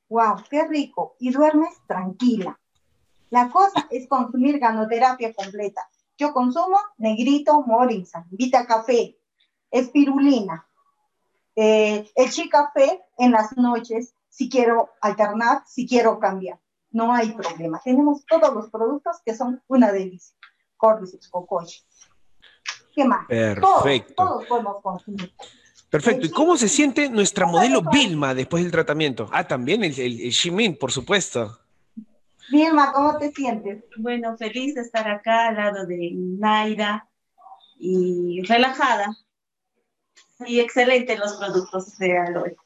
¡Wow! ¡Qué rico! Y duermes tranquila. La cosa es consumir ganoterapia completa. Yo consumo negrito, morinza, vita café, espirulina, eh, el chicafé en las noches si quiero alternar, si quiero cambiar. No hay problema. Tenemos todos los productos que son una delicia. Cordyceps, cocoche. ¿Qué más? Perfecto. Todos, podemos consumir. Perfecto. ¿Y cómo se siente nuestra modelo Vilma después del tratamiento? Ah, también el, el, Shimin, por supuesto. Vilma, ¿cómo te sientes? Bueno, feliz de estar acá al lado de Naira y relajada. Y excelente los productos de Aloe.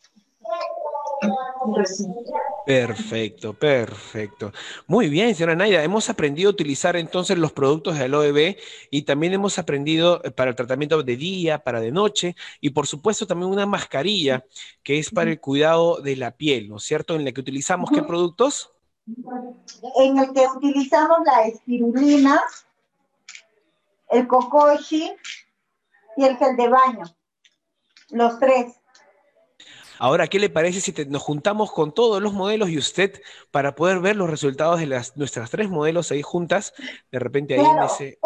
Perfecto, perfecto. Muy bien, señora Naida. Hemos aprendido a utilizar entonces los productos de Aloe B y también hemos aprendido eh, para el tratamiento de día, para de noche y por supuesto también una mascarilla que es para el cuidado de la piel, ¿no es cierto? En la que utilizamos qué productos? En el que utilizamos la espirulina, el cocoshi y el gel de baño. Los tres. Ahora, ¿qué le parece si nos juntamos con todos los modelos y usted para poder ver los resultados de las, nuestras tres modelos ahí juntas? De repente ahí en ese...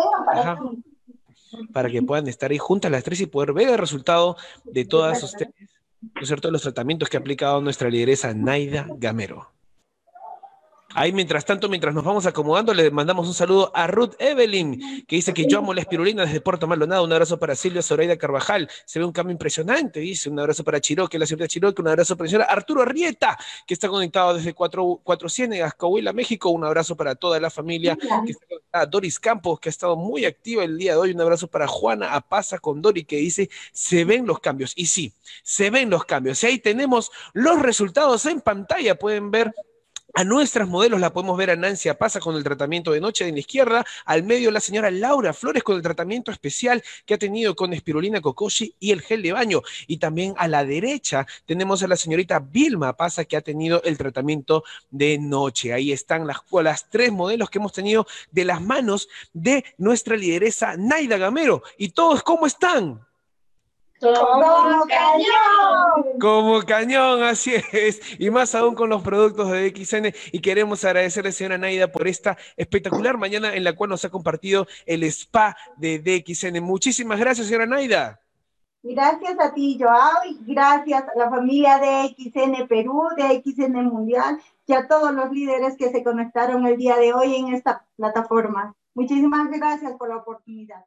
para que puedan estar ahí juntas las tres y poder ver el resultado de todas ustedes, ¿no es cierto?, los tratamientos que ha aplicado nuestra lideresa Naida Gamero. Ahí, mientras tanto, mientras nos vamos acomodando, le mandamos un saludo a Ruth Evelyn, que dice que yo amo la espirulina desde Puerto Maldonado. Un abrazo para Silvia Zoraida Carvajal. Se ve un cambio impresionante, dice. Un abrazo para Chiroque, la señora Chiroque. Un abrazo para la señora Arturo Arrieta, que está conectado desde Cuatro, Cuatro Ciénegas, Coahuila, México. Un abrazo para toda la familia que está conectada. Doris Campos, que ha estado muy activa el día de hoy. Un abrazo para Juana Apaza con Dori, que dice, se ven los cambios. Y sí, se ven los cambios. Y ahí tenemos los resultados en pantalla. Pueden ver A nuestras modelos la podemos ver a Nancy Pasa con el tratamiento de noche en la izquierda, al medio la señora Laura Flores con el tratamiento especial que ha tenido con espirulina cocoshi y el gel de baño. Y también a la derecha tenemos a la señorita Vilma Pasa que ha tenido el tratamiento de noche. Ahí están las, las tres modelos que hemos tenido de las manos de nuestra lideresa Naida Gamero. ¿Y todos cómo están? Como cañón. Como cañón, así es. Y más aún con los productos de DXN. Y queremos agradecerle, señora Naida, por esta espectacular mañana en la cual nos ha compartido el spa de DXN. Muchísimas gracias, señora Naida. Gracias a ti, Joao, y gracias a la familia de XN Perú, de XN Mundial y a todos los líderes que se conectaron el día de hoy en esta plataforma. Muchísimas gracias por la oportunidad.